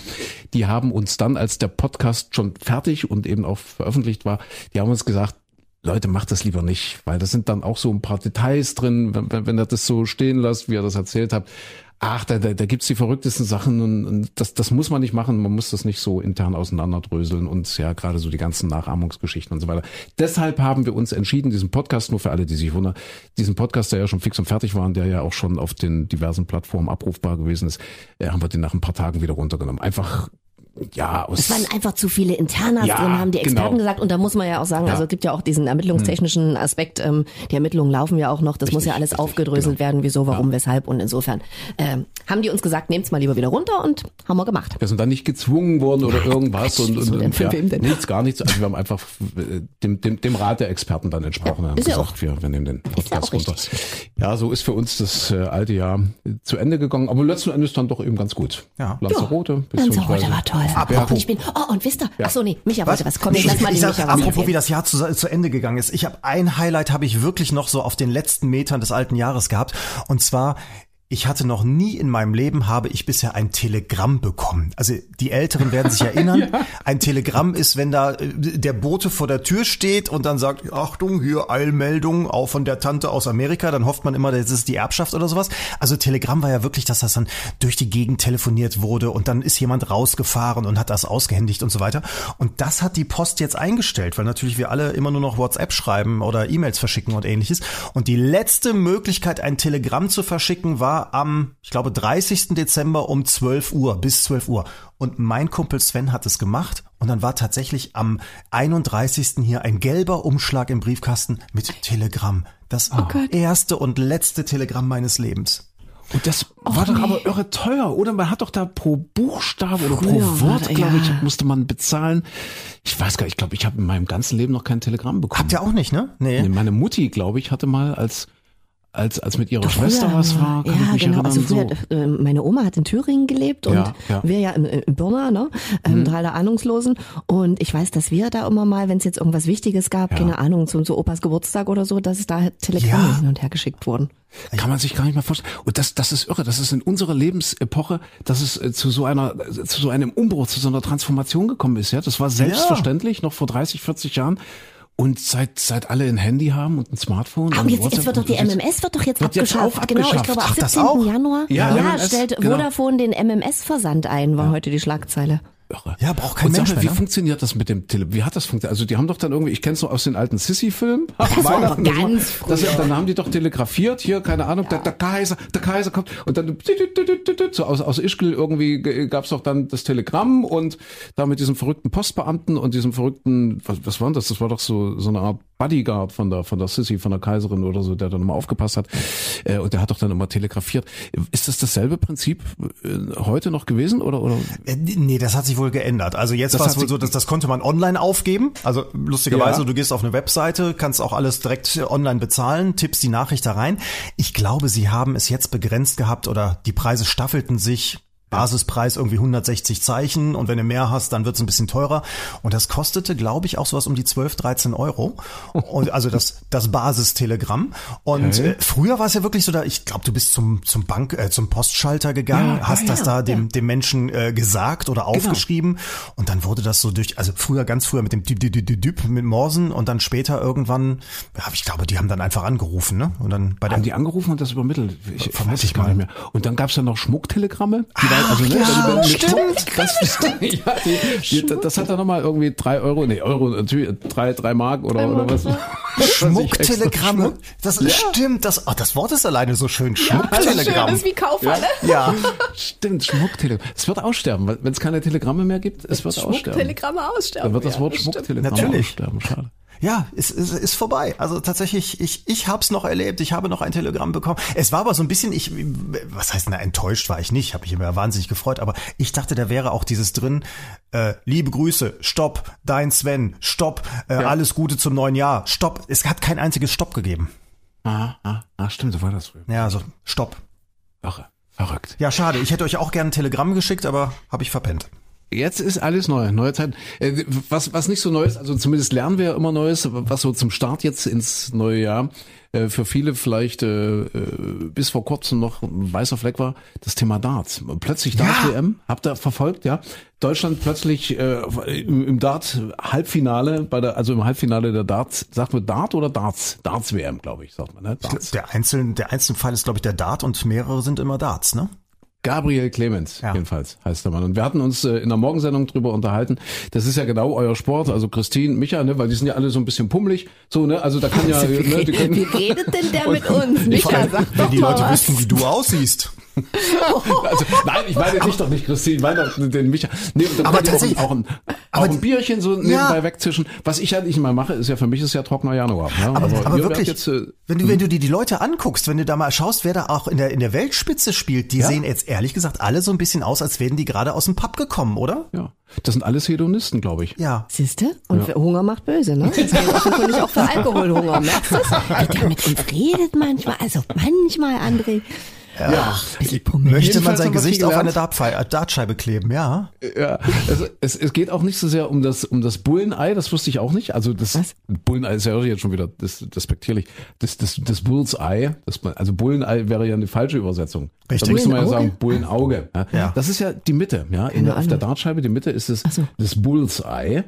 die haben uns dann, als der Podcast schon fertig und eben auch veröffentlicht war, die haben uns gesagt, Leute, macht das lieber nicht, weil das sind dann auch so ein paar Details drin, wenn, wenn, wenn ihr das so stehen lasst, wie ihr das erzählt habt. Ach, da, da, da gibt's die verrücktesten Sachen und, und das, das muss man nicht machen. Man muss das nicht so intern auseinanderdröseln und ja, gerade so die ganzen Nachahmungsgeschichten und so weiter. Deshalb haben wir uns entschieden, diesen Podcast, nur für alle, die sich wundern, diesen Podcast, der ja schon fix und fertig war und der ja auch schon auf den diversen Plattformen abrufbar gewesen ist, äh, haben wir den nach ein paar Tagen wieder runtergenommen. Einfach, ja, aus. Es waren einfach zu viele Internas Ja, drin, haben die Experten genau. gesagt. Und da muss man ja auch sagen, Ja. also es gibt ja auch diesen ermittlungstechnischen Aspekt. Ähm, die Ermittlungen laufen ja auch noch. Das muss ja alles richtig, aufgedröselt genau. werden, wieso, warum, weshalb. Und insofern ähm, haben die uns gesagt, nehmt's mal lieber wieder runter und haben wir gemacht. Wir sind dann nicht gezwungen worden oder irgendwas Quatsch, und, und, und Für ja, nichts, gar nichts. Also wir haben einfach äh, dem, dem, dem Rat der Experten dann entsprochen und haben ja gesagt, wir, wir nehmen den ja Podcast auch runter. richtig. Ja, so ist für uns das äh, alte Jahr äh, zu Ende gegangen, aber letzten Endes dann doch eben ganz gut. Ja. Lanzarote, Lanzarote war toll. Bergen. Und ich bin, oh, und wisst ihr, ach so, nee, Micha wollte was. Komm, ich lass mal ich den sag, Micha was apropos, wie das Jahr zu, zu Ende gegangen ist. Ich habe ein Highlight, habe ich wirklich noch so auf den letzten Metern des alten Jahres gehabt. Und zwar, ich hatte noch nie in meinem Leben, habe ich bisher ein Telegramm bekommen. Also die Älteren werden sich erinnern. Ein Telegramm ist, wenn da äh, der Bote vor der Tür steht und dann sagt, Achtung, hier Eilmeldung, auch von der Tante aus Amerika. Dann hofft man immer, das ist die Erbschaft oder sowas. Also Telegramm war ja wirklich, dass das dann durch die Gegend telefoniert wurde und dann ist jemand rausgefahren und hat das ausgehändigt und so weiter. Und das hat die Post jetzt eingestellt, weil natürlich wir alle immer nur noch WhatsApp schreiben oder E-Mails verschicken und ähnliches. Und die letzte Möglichkeit, ein Telegramm zu verschicken, war am, ich glaube, 30. Dezember um 12 Uhr, bis 12 Uhr. Und mein Kumpel Sven hat es gemacht und dann war tatsächlich am 31. hier ein gelber Umschlag im Briefkasten mit Telegramm. Das erste und letzte Telegramm meines Lebens. Und das war doch aber irre teuer, oder? Man hat doch da pro Buchstabe oder Früher pro Wort, glaube ich, ja. musste man bezahlen. Ich weiß gar nicht, ich glaube, ich habe in meinem ganzen Leben noch kein Telegramm bekommen. Habt ihr auch nicht, ne? Nee. Nee, meine Mutti, glaube ich, hatte mal als als, als mit ihrer Schwester Früher, was war, kann ja, ich mich genau. erinnern. Also früher, so. äh, meine Oma hat in Thüringen gelebt und Ja, ja. wir ja in, in Birna, ne? Ähm, Mhm. Tal der Ahnungslosen. Und ich weiß, dass wir da immer mal, wenn es jetzt irgendwas Wichtiges gab, Ja. keine Ahnung, zum so Opas Geburtstag oder so, dass es da Telegramme Ja. hin und her geschickt wurden. Kann man sich gar nicht mehr vorstellen. Und das, das ist irre. Das ist in unserer Lebensepoche, dass es äh, zu so einer, äh, zu so einem Umbruch, zu so einer Transformation gekommen ist. Ja, das war selbstverständlich noch vor 30, 40 Jahren. Und seit, seit alle ein Handy haben und ein Smartphone. Aber und jetzt, jetzt wird doch die jetzt- MMS wird doch jetzt Wird jetzt abgeschafft. auch Genau, ich glaube das 17. auch? Januar. Ja, Ja, MMS, stellt genau. Vodafone den MMS-Versand ein, war heute die Schlagzeile. Irre. Ja, braucht kein und sag Mensch mal, mehr, wie ne? funktioniert das mit dem Tele? Wie hat das funktioniert? Also die haben doch dann irgendwie, ich kenn's noch aus den alten Sissy-Filmen. Das war Das ganz das. Dann haben die doch telegrafiert, hier, keine Ahnung, der, der Kaiser, der Kaiser kommt und dann so aus, aus Ischgl irgendwie gab's doch dann das Telegramm und da mit diesem verrückten Postbeamten und diesem verrückten, was, was war denn das? Das war doch so, so eine Art Bodyguard von der, von der Sissy, von der Kaiserin oder so, der dann immer aufgepasst hat. Äh, Und der hat doch dann immer telegrafiert. Ist das dasselbe Prinzip äh, heute noch gewesen oder, oder? Äh, Nee, das hat sich wohl geändert. Also jetzt war es wohl so, dass das konnte man online aufgeben. Also lustigerweise, Ja. du gehst auf eine Webseite, kannst auch alles direkt online bezahlen, tippst die Nachricht da rein. Ich glaube, sie haben es jetzt begrenzt gehabt oder die Preise staffelten sich. Basispreis irgendwie 160 Zeichen und wenn du mehr hast, dann wird's ein bisschen teurer. Und das kostete, glaube ich, auch sowas um die 12, 13 Euro. Und also das, das Basistelegramm. Und Okay. äh, früher war es ja wirklich so, da ich glaube, du bist zum, zum Bank, äh, zum Postschalter gegangen, Ja, hast ja, das ja, da dem, dem Menschen äh, gesagt oder aufgeschrieben und dann wurde das so durch, also früher ganz früher mit dem Düb, Düb, Düb, Düb, mit Morsen und dann später irgendwann, ja, ich glaube, die haben dann einfach angerufen, ne? Und dann bei der Haben die angerufen und das übermittelt? Ich Vermute ich gar mal. nicht mehr. Und dann gab's ja noch Schmucktelegramme. Die waren, also, ne, ja, mit stimmt. Schmuck- Das, ja, die, die, das hat dann nochmal irgendwie drei Euro, nee, Euro, natürlich, drei, drei Mark oder, oder was. Schmucktelegramme. Das stimmt, das, oh, das Wort ist alleine so schön. Schmucktelegramm. wie Kaufhalle. Ja. Schmuck. Stimmt, Schmucktelegramm. Es wird aussterben, wenn es keine Telegramme mehr gibt, es wird aussterben. Schmucktelegramme aussterben. Dann wird das ja, Wort stimmt. Schmucktelegramm Natürlich. aussterben. Schade. Ja, es ist, ist vorbei. Also tatsächlich, ich, ich hab's noch erlebt. Ich habe noch ein Telegramm bekommen. Es war aber so ein bisschen, ich, was heißt, na, enttäuscht war ich nicht. Habe mich immer wahnsinnig gefreut. Aber ich dachte, da wäre auch dieses drin, äh, liebe Grüße, stopp, dein Sven, stopp, äh, alles Gute zum neuen Jahr, stopp. Es hat kein einziges Stopp gegeben. Ah, ah, ah, stimmt, so war das früher. Ja, also stopp. Irre. Verrückt. Ja, schade. Ich hätte euch auch gerne ein Telegramm geschickt, aber habe ich verpennt. Jetzt ist alles neu, neue Zeit. Äh, Was, was nicht so neu ist, also zumindest lernen wir ja immer Neues, was so zum Start jetzt ins neue Jahr äh, für viele vielleicht äh, äh, bis vor kurzem noch ein weißer Fleck war, das Thema Darts. Plötzlich Darts-WM, habt ihr verfolgt, ja? Deutschland plötzlich äh, im, im Dart-Halbfinale, bei der, also im Halbfinale der Darts, sagt man Dart oder Darts? Darts-WM, glaube ich, sagt man, ne? Darts. Der einzelne, der einzelne Fall ist, glaube ich, der Dart und mehrere sind immer Darts, ne? Gabriel Clemens, Ja. jedenfalls heißt der Mann. Und wir hatten uns äh, in der Morgensendung drüber unterhalten. Das ist ja genau euer Sport, also Christine, Micha, ne, weil die sind ja alle so ein bisschen pummelig, so, ne, also da kann ja, Wie, ne, die können, wie redet denn der mit uns? Micha, allem, sag wenn die mal Leute was. wüssten, wie du aussiehst. also, nein, ich meine dich doch nicht, Christine, ich meine doch den Micha. Nee, und dann Aber tatsächlich- auch, ein, auch aber ein die- Bierchen so nebenbei Ja. wegzischen. Was ich halt nicht mal mache, ist ja für mich ist ja trockener Januar. Ne? Aber, aber, werdet wirklich, Jetzt, äh, wenn du, wenn du dir die Leute anguckst, wenn du da mal schaust, wer da auch in der, in der Weltspitze spielt, die Ja. sehen jetzt ehrlich gesagt alle so ein bisschen aus, als wären die gerade aus dem Pub gekommen, oder? ja, das sind alles Hedonisten, glaube ich. Ja. Siehste? Und Hunger macht böse, ne? Das gilt offenkundig auch für Alkoholhunger. Merkst du das? Wie der mit uns redet manchmal. Also manchmal, André. Ja. Pummel. Möchte man sein Gesicht auf eine äh, Dartscheibe kleben, ja. Ja, also es, es geht auch nicht so sehr um das um das Bullenei, das wusste ich auch nicht. Also das Was? Bullenei ist ja jetzt schon wieder das despektierlich. Das das das Bullseye, das also Bullenei wäre ja eine falsche Übersetzung. Richtig. Da müsste man ja sagen Bullenauge. Ja. Ja. Das ist ja die Mitte, ja. In der, auf der Dartscheibe die Mitte ist das so. das Bullseye.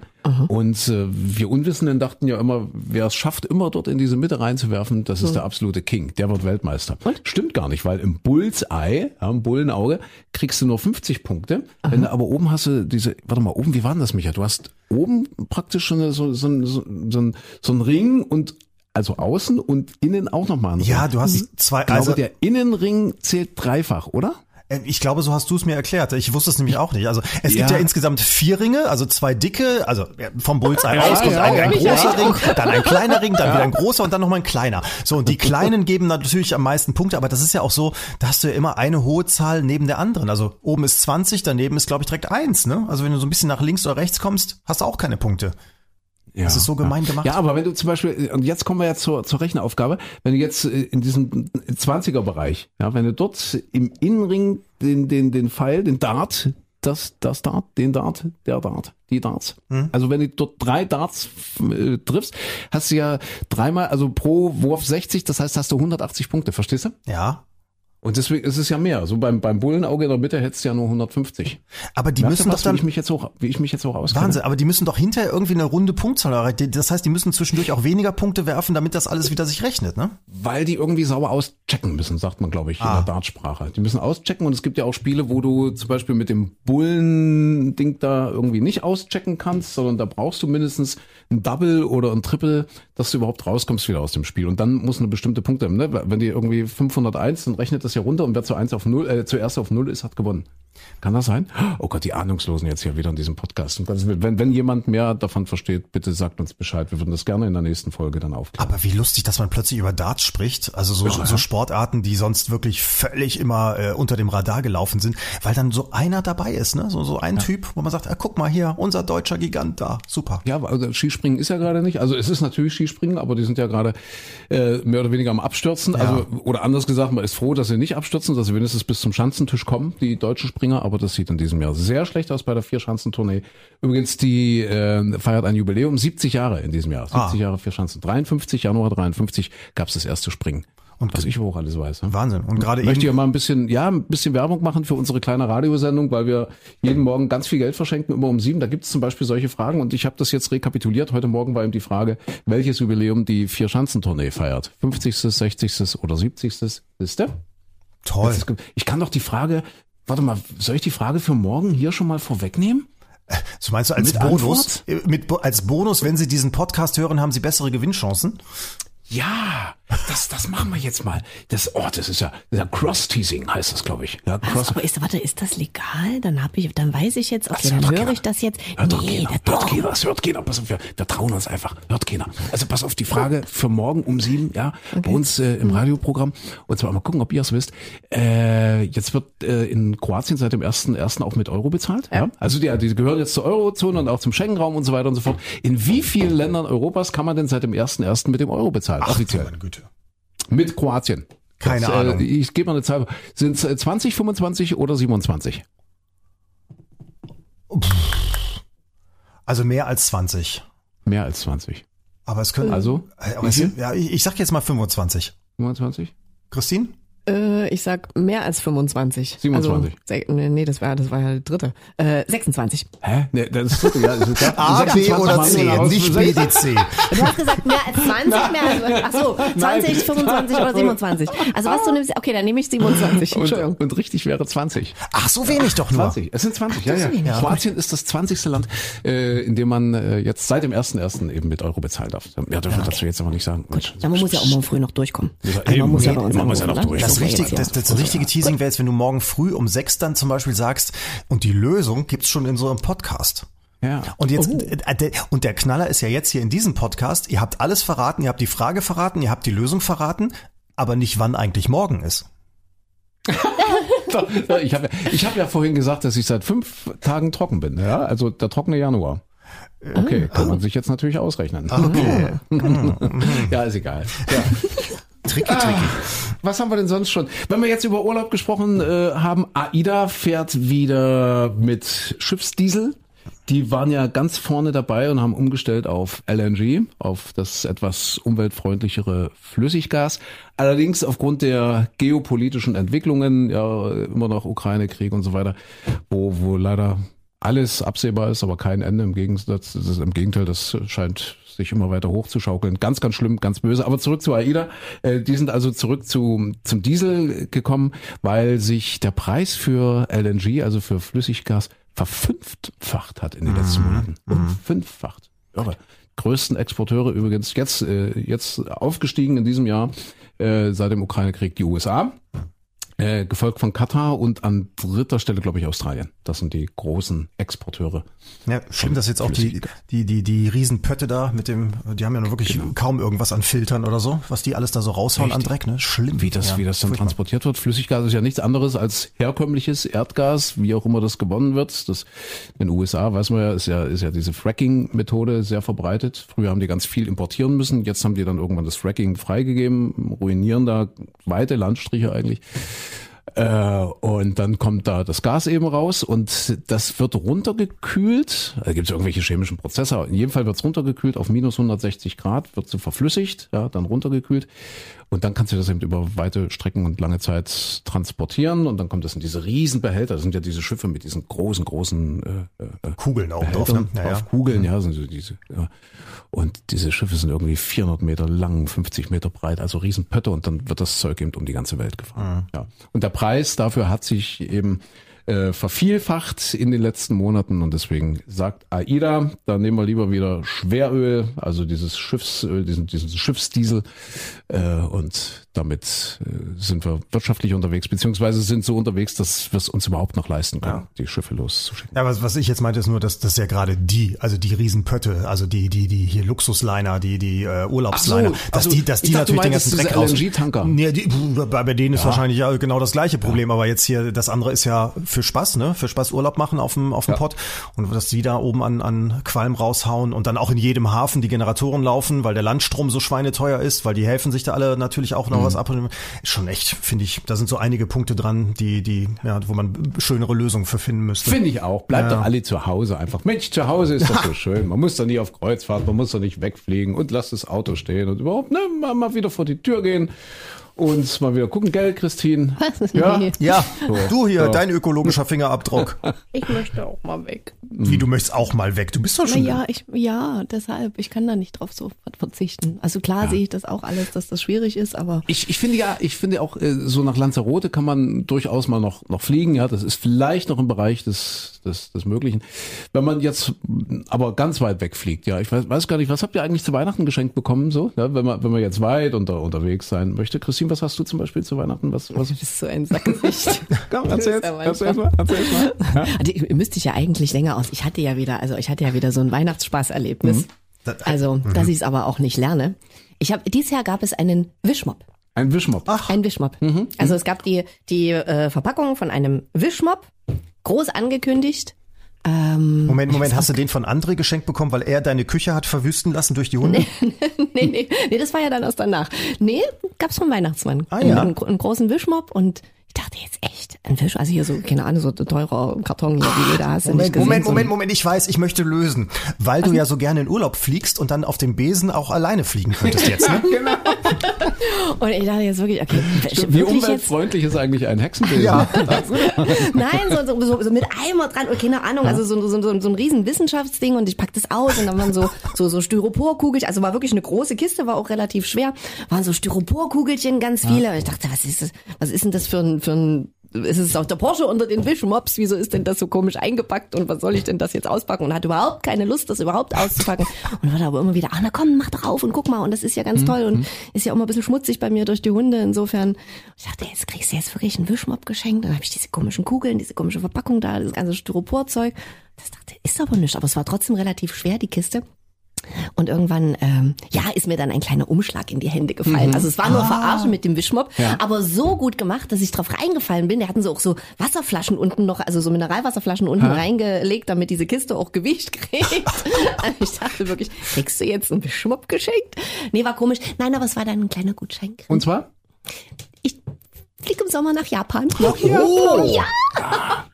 Und äh, wir Unwissenden dachten ja immer, wer es schafft, immer dort in diese Mitte reinzuwerfen, das ist der absolute King. Der wird Weltmeister. Stimmt gar nicht, weil im Bullseye, ja, im Bullenauge, kriegst du nur 50 Punkte. Wenn du aber oben hast du diese, warte mal, oben, wie war denn das, Micha? Du hast oben praktisch schon so, so, so, so, ein- so ein Ring und also außen und innen auch nochmal einen Ja, Ring. du hast zwei, Ich glaube, also, der Innenring zählt dreifach, oder? Äh, ich glaube, so hast du es mir erklärt. Ich wusste es nämlich auch nicht. Also, es gibt Ja. ja insgesamt vier Ringe, also zwei dicke, also äh, vom Bullseye Ja, aus kommt ja, ein, ein ja. großer Ring, dann ein kleiner Ring, dann wieder ein großer und dann nochmal ein kleiner. So, und die kleinen geben natürlich am meisten Punkte, aber das ist ja auch so, da hast du ja immer eine hohe Zahl neben der anderen. Also, oben ist 20, daneben ist, glaube ich, direkt eins, ne? Also, wenn du so ein bisschen nach links oder rechts kommst, hast du auch keine Punkte. Ja, das ist so gemein ja. gemacht. Ja, aber wenn du zum Beispiel, und jetzt kommen wir ja zur, zur Rechenaufgabe, wenn du jetzt äh, in diesem 20er-Bereich, ja, wenn du dort im Innenring den, den, den Pfeil, den Dart, das, das Dart, den Dart, der Dart, die Darts. Hm. Also wenn du dort drei Darts äh, triffst, hast du ja dreimal, also pro Wurf 60, das heißt, hast du 180 Punkte, verstehst du? Ja. Und deswegen ist es ja mehr. So beim, beim Bullenauge in der Mitte hättest du ja nur 150. Aber die Merkst müssen was, doch dann wie ich mich jetzt auch, wie ich mich jetzt auch auskenne? Wahnsinn, aber die müssen doch hinterher irgendwie eine runde Punktzahl erreichen. Das heißt, die müssen zwischendurch auch weniger Punkte werfen, damit das alles wieder sich rechnet, ne? Weil die irgendwie sauber auschecken müssen, sagt man, glaube ich, in Ah. der Dartsprache. Die müssen auschecken und es gibt ja auch Spiele, wo du zum Beispiel mit dem Bullen-Ding da irgendwie nicht auschecken kannst, sondern da brauchst du mindestens ein Double oder ein Triple, dass du überhaupt rauskommst wieder aus dem Spiel. Und dann muss eine bestimmte Punkte, ne? wenn die irgendwie 501, dann rechnet das ja runter und wer zu 1 auf 0, äh, zuerst auf 0 ist, hat gewonnen. Kann das sein? Oh Gott, die Ahnungslosen jetzt hier wieder in diesem Podcast. Das, wenn, wenn jemand mehr davon versteht, bitte sagt uns Bescheid. Wir würden das gerne in der nächsten Folge dann aufklären. Aber wie lustig, dass man plötzlich über Darts spricht. Also so, so Sportarten, die sonst wirklich völlig immer äh, unter dem Radar gelaufen sind, weil dann so einer dabei ist, ne? So, so ein Typ, wo man sagt, ah, guck mal hier, unser deutscher Gigant da, super. Ja, also Skispringen ist ja gerade nicht. Also es ist natürlich Skispringen, aber die sind ja gerade äh, mehr oder weniger am Abstürzen. Also oder anders gesagt, man ist froh, dass sie nicht abstürzen, dass sie wenigstens bis zum Schanzentisch kommen, die deutschen Springer. Aber das sieht in diesem Jahr sehr schlecht aus bei der Vierschanzentournee. Übrigens, die äh, feiert ein Jubiläum, 70 Jahre in diesem Jahr. 70 Ah. Jahre Vierschanzen. 53 Januar 53 gab es das erste Springen. Und was ich auch alles weiß. Ne? Wahnsinn. Und gerade Ich möchte ja mal ein bisschen, ja, ein bisschen Werbung machen für unsere kleine Radiosendung, weil wir jeden Morgen ganz viel Geld verschenken, immer um sieben. Da gibt es zum Beispiel solche Fragen und ich habe das jetzt rekapituliert. Heute Morgen war eben die Frage, welches Jubiläum die Vier-Schanzentournee feiert. 50., 60. oder 70. Ist der? Toll. Ich kann doch die Frage, warte mal, soll ich die Frage für morgen hier schon mal vorwegnehmen? So meinst du als Mit Bonus, äh, mit, als Bonus, wenn Sie diesen Podcast hören, haben Sie bessere Gewinnchancen? Ja, das, das machen wir jetzt mal. Das, oh, das ist ja, das ist ja Cross-Teasing heißt das, glaube ich. Ja, Was, Cross aber ist, warte, ist das legal? Dann hab ich, dann weiß ich jetzt, okay, dann doch höre keiner. ich das jetzt. Hört doch nee, keiner. das Hört doch. keiner. Das hört keiner. Pass auf, wir, wir trauen uns einfach. Hört keiner. Also pass auf die Frage für morgen um sieben, ja, bei uns äh, im Radioprogramm. Und zwar mal gucken, ob ihr es wisst. Äh, jetzt wird äh, in Kroatien seit dem ersten ersten auch mit Euro bezahlt. Ja. Also die, die gehören jetzt zur Eurozone und auch zum Schengen-Raum und so weiter und so fort. In wie vielen Ländern Europas kann man denn seit dem ersten ersten mit dem Euro bezahlen? offiziell. meine Güte. Mit Kroatien. Keine Das, Ahnung. Äh, ich gebe mal eine Zahl. Sind es 20, 25 oder 27? Also mehr als 20. Mehr als 20. Aber es können, Also, wie es, ja, ich, ich sag jetzt mal 25. 25? Christine? Äh, ich sag mehr als 25. 27. Also, nee, nee, das war, das war ja der dritte. Äh, 26. Hä? Nee, das ist dritte, ja. Das ist klar. A, B 26 oder C, nicht B, D, C. Du hast gesagt mehr als 20, mehr als, ach so, 20, 25 oder 27. Also was du nimmst, okay, dann nehme ich 27. Entschuldigung. Und, und richtig wäre 20. Ach, so wenig doch nur. 20. Es sind 20, ja, ja. wenig. Kroatien ist das 20. Land, äh, in dem man äh, jetzt seit dem 1.1. eben mit Euro bezahlen darf. Ja, dürfen wir dazu jetzt aber nicht sagen. Mensch. Ja, man muss ja auch morgen früh noch durchkommen. Ja, Also man muss ja bei uns man muss ja noch durch. Das, Das richtig, das, das richtige Teasing wäre jetzt, wenn du morgen früh um sechs dann zum Beispiel sagst, und die Lösung gibt's schon in so einem Podcast. Ja. Und jetzt, äh, der- und der Knaller ist ja jetzt hier in diesem Podcast, ihr habt alles verraten, ihr habt die Frage verraten, ihr habt die Lösung verraten, aber nicht wann eigentlich morgen ist. Ich habe ich hab ja vorhin gesagt, dass ich seit fünf Tagen trocken bin. Ja, also der trockene Januar. Okay, kann man sich jetzt natürlich ausrechnen. Okay. Ja, ist egal. Ja. Tricky, tricky. Was haben wir denn sonst schon? Wenn wir jetzt über Urlaub gesprochen äh, haben, AIDA fährt wieder mit Schiffsdiesel. Die waren ja ganz vorne dabei und haben umgestellt auf LNG, auf das etwas umweltfreundlichere Flüssiggas. Allerdings aufgrund der geopolitischen Entwicklungen, ja immer noch Ukraine-Krieg und so weiter, wo, wo leider alles absehbar ist, aber kein Ende. Im Gegensatz, das ist, im Gegenteil, das scheint sich immer weiter hochzuschaukeln. Ganz, ganz schlimm, ganz böse. Aber zurück zu AIDA. Äh, Die sind also zurück zu, zum Diesel gekommen, weil sich der Preis für LNG, also für Flüssiggas, verfünffacht hat in den letzten Monaten. Fünffacht. Irre. Größten Exporteure übrigens jetzt, äh, jetzt aufgestiegen in diesem Jahr äh, seit dem Ukraine-Krieg die USA. Äh, gefolgt von Katar und an dritter Stelle, glaube ich, Australien. Das sind die großen Exporteure. Ja, stimmt das jetzt auch die, die, die, die Riesenpötte da mit dem, die haben ja noch wirklich genau. kaum irgendwas an Filtern oder so, was die alles da so raushauen Richtig. an Dreck, ne? Schlimm. Wie das, ja, wie das dann furchtbar. transportiert wird. Flüssiggas ist ja nichts anderes als herkömmliches Erdgas, wie auch immer das gewonnen wird. Das, in den USA, weiß man ja, ist ja, ist ja diese Fracking-Methode sehr verbreitet. Früher haben die ganz viel importieren müssen. Jetzt haben die dann irgendwann das Fracking freigegeben, ruinieren da weite Landstriche eigentlich. Äh, und dann kommt da das Gas eben raus und das wird runtergekühlt. Da gibt es irgendwelche chemischen Prozesse. In jedem Fall wird es runtergekühlt auf minus 160 Grad, wird so verflüssigt, ja, dann runtergekühlt. Und dann kannst du das eben über weite Strecken und lange Zeit transportieren. Und dann kommt das in diese Riesenbehälter. Das sind ja diese Schiffe mit diesen großen, großen äh, äh, Kugeln auch drauf. Ne? Ja, auf Kugeln, mhm. ja, sind so diese. Ja. Und diese Schiffe sind irgendwie 400 Meter lang, 50 Meter breit, also Riesenpötte. Und dann wird das Zeug eben um die ganze Welt gefahren. Mhm. Ja. Und der Preis dafür hat sich eben äh, vervielfacht in den letzten Monaten und deswegen sagt AIDA, da nehmen wir lieber wieder Schweröl, also dieses Schiffsöl, diesen, diesen Schiffsdiesel äh, und damit äh, sind wir wirtschaftlich unterwegs, beziehungsweise sind so unterwegs, dass wir es uns überhaupt noch leisten können, ja. die Schiffe loszuschicken. Ja, was, was ich jetzt meinte, ist nur, dass das ja gerade die, also die Riesenpötte, also die, die, die hier Luxusliner, die, die äh, Urlaubsliner, so, dass also, die, dass die natürlich den ganzen Dreck raus. LNG-Tanker. Nee, die, bei, bei denen ist ja. wahrscheinlich ja genau das gleiche Problem, ja. aber jetzt hier, das andere ist ja für Spaß, ne? Für Spaß Urlaub machen auf dem, auf dem ja. Pott. Und dass die da oben an, an Qualm raushauen und dann auch in jedem Hafen die Generatoren laufen, weil der Landstrom so schweineteuer ist, weil die helfen sich da alle natürlich auch noch. Was ab. Ist schon echt, finde ich, da sind so einige Punkte dran, die, die, ja, wo man schönere Lösungen für finden müsste. Finde ich auch. Bleibt ja. doch alle zu Hause einfach. Mensch, zu Hause ist doch so schön. Man muss doch nie auf Kreuzfahrt, man muss doch nicht wegfliegen und lasst das Auto stehen und überhaupt, ne, mal wieder vor die Tür gehen und mal wieder gucken, gell, Christine? Ja, ja. So. du hier, so. dein ökologischer Fingerabdruck. Ich möchte auch mal weg. Wie, du möchtest auch mal weg? Du bist doch schon. Ja, ich, ja, deshalb. Ich kann da nicht drauf so verzichten. Also klar ja. sehe ich das auch alles, dass das schwierig ist, aber. Ich, ich finde ja, ich finde auch, äh, so nach Lanzarote kann man durchaus mal noch, noch fliegen. Ja, das ist vielleicht noch im Bereich des, des, des Möglichen. Wenn man jetzt aber ganz weit wegfliegt, ja, ich weiß, weiß gar nicht, was habt ihr eigentlich zu Weihnachten geschenkt bekommen, so? Ja, wenn man, wenn man jetzt weit unter, unterwegs sein möchte. Christine, Maxim, was hast du zum Beispiel zu Weihnachten? Was, was? Das ist so ein Sackgesicht. Komm, erzähl, erzähl mal, erzähl mal. Ja? Also, müsste ich ja eigentlich länger aus. Ich hatte ja wieder, also ich hatte ja wieder so ein Weihnachtsspaßerlebnis. Mhm. Also, mhm. dass ich es aber auch nicht lerne. Ich habe dieses Jahr gab es einen Wischmob. Ein Wischmob. Ach. Ein Wischmob. Mhm. Also es gab die die äh, Verpackung von einem Wischmob, groß angekündigt ähm, Moment, Moment, hast du den von André geschenkt bekommen, weil er deine Küche hat verwüsten lassen durch die Hunde? nee, nee, nee, nee, das war ja dann erst danach. Nee, gab's vom Weihnachtsmann. Ah, ja. einen, einen großen Wischmob und ich dachte jetzt echt, ein Fisch, also hier so, keine Ahnung, so teurer Karton hier, wie jeder hast. Moment, gesehen, Moment, Moment, Moment, ich weiß, ich möchte lösen. Weil du ja so gerne in Urlaub fliegst und dann auf dem Besen auch alleine fliegen könntest jetzt, ne? genau. Und ich dachte jetzt wirklich, okay, Stimmt, wie umweltfreundlich jetzt? ist eigentlich ein Hexenbesen? Ja. Nein, so, so, so, mit Eimer dran und keine Ahnung, also so, so, so, so ein riesen Wissenschaftsding und ich pack das aus und dann waren so, so, so Styroporkugelchen, also war wirklich eine große Kiste, war auch relativ schwer, waren so Styroporkugelchen ganz viele. Ja. Und ich dachte, was ist das, was ist denn das für ein, für ein ist es auch der Porsche unter den Wischmops, wieso ist denn das so komisch eingepackt? Und was soll ich denn das jetzt auspacken? Und hat überhaupt keine Lust, das überhaupt auszupacken. Und wird aber immer wieder, ach na komm, mach doch auf und guck mal. Und das ist ja ganz mhm. toll und mhm. ist ja auch immer ein bisschen schmutzig bei mir durch die Hunde, insofern ich dachte, jetzt kriegst du jetzt wirklich einen Wischmopp geschenkt, dann habe ich diese komischen Kugeln, diese komische Verpackung da, das ganze Styroporzeug, das dachte, ist aber nicht, aber es war trotzdem relativ schwer, die Kiste und irgendwann, ähm, ja, ist mir dann ein kleiner Umschlag in die Hände gefallen. Mhm. Also es war nur ah. Verarschen mit dem Wischmopp, ja. aber so gut gemacht, dass ich drauf reingefallen bin. Der hatten so auch so Wasserflaschen unten noch, also so Mineralwasserflaschen unten ha. reingelegt, damit diese Kiste auch Gewicht kriegt. ich dachte wirklich, kriegst du jetzt einen Wischmopp geschenkt? Nee, war komisch. Nein, aber es war dann ein kleiner Gutschein. Und zwar? Ich fliege im Sommer nach Japan. Nach Japan? Ja.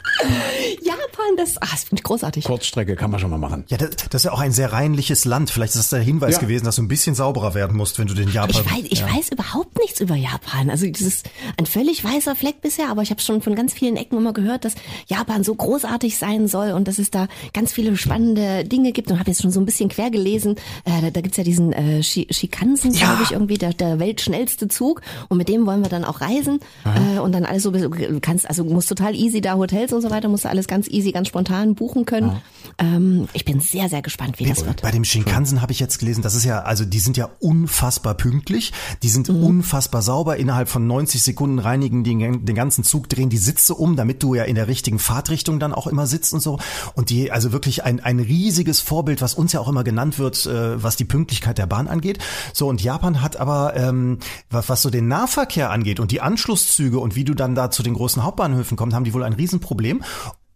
Japan, das, ah, das finde ich großartig. Kurzstrecke kann man schon mal machen. Ja, das, das ist ja auch ein sehr reinliches Land. Vielleicht ist das der Hinweis ja. gewesen, dass du ein bisschen sauberer werden musst, wenn du den Japan. Ich weiß, ich ja. weiß überhaupt nichts über Japan. Also das ist ein völlig weißer Fleck bisher, aber ich habe schon von ganz vielen Ecken immer gehört, dass Japan so großartig sein soll und dass es da ganz viele spannende Dinge gibt und habe jetzt schon so ein bisschen quer gelesen. Äh, da, da gibt's ja diesen äh, Shikansen, ja. glaube ich, irgendwie der, der weltschnellste Zug und mit dem wollen wir dann auch reisen äh, und dann alles so kannst also musst total easy da Hotels und so so weiter, musst du alles ganz easy, ganz spontan buchen können. Ähm, ich bin sehr, sehr gespannt, wie das wird. Bei dem Shinkansen habe ich jetzt gelesen, das ist ja, also die sind ja unfassbar pünktlich, die sind Mhm. unfassbar sauber, innerhalb von 90 Sekunden reinigen die den ganzen Zug, drehen die Sitze um, damit du ja in der richtigen Fahrtrichtung dann auch immer sitzt und so. Und die, also wirklich ein, ein riesiges Vorbild, was uns ja auch immer genannt wird, äh, was die Pünktlichkeit der Bahn angeht. So, und Japan hat aber, ähm, was, was so den Nahverkehr angeht und die Anschlusszüge und wie du dann da zu den großen Hauptbahnhöfen kommst, haben die wohl ein Riesenproblem.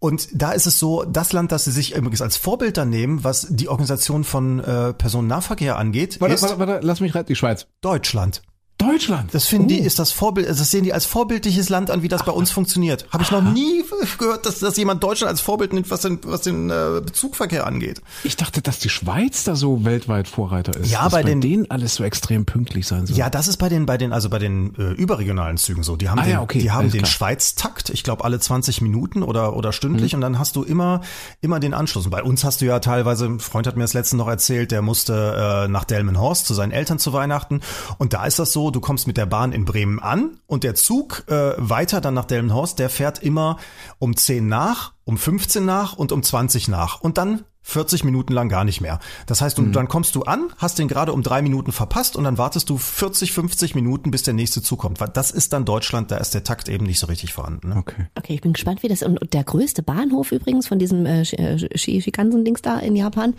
Und da ist es so, das Land, das sie sich übrigens als Vorbild dann nehmen, was die Organisation von äh, Personennahverkehr angeht, Warte, ist warte, warte, lass mich rein, die Schweiz. Deutschland. Deutschland. Das finden die, Oh. ist das Vorbild, das sehen die als vorbildliches Land an, wie das bei uns funktioniert. Habe ich noch nie gehört, dass, dass jemand Deutschland als Vorbild nimmt, was den, was den äh, Zugverkehr angeht. Ich dachte, dass die Schweiz da so weltweit Vorreiter ist. Ja, dass bei den- denen alles so extrem pünktlich sein soll. Ja, das ist bei den, bei den, also bei den äh, überregionalen Zügen so. Die haben Ah den, ja, okay, die haben den. Schweiz-Takt, ich glaube alle 20 Minuten oder, oder stündlich Mhm. und dann hast du immer, immer den Anschluss. Und bei uns hast du ja teilweise, ein Freund hat mir das letzte noch erzählt, der musste äh, nach Delmenhorst zu seinen Eltern zu Weihnachten. Und da ist das so, du kommst mit der Bahn in Bremen an und der Zug äh, weiter dann nach Delmenhorst, der fährt immer um 10 nach, um 15 nach und um 20 nach. Und dann 40 Minuten lang gar nicht mehr. Das heißt, du, Mhm. dann kommst du an, hast den gerade um drei Minuten verpasst und dann wartest du 40, 50 Minuten, bis der nächste Zug kommt. Weil Das ist dann Deutschland, da ist der Takt eben nicht so richtig vorhanden. Ne? Okay. Okay, ich bin gespannt, wie das und und der größte Bahnhof übrigens von diesem äh, äh, Shi- Shikansen-Dings da in Japan.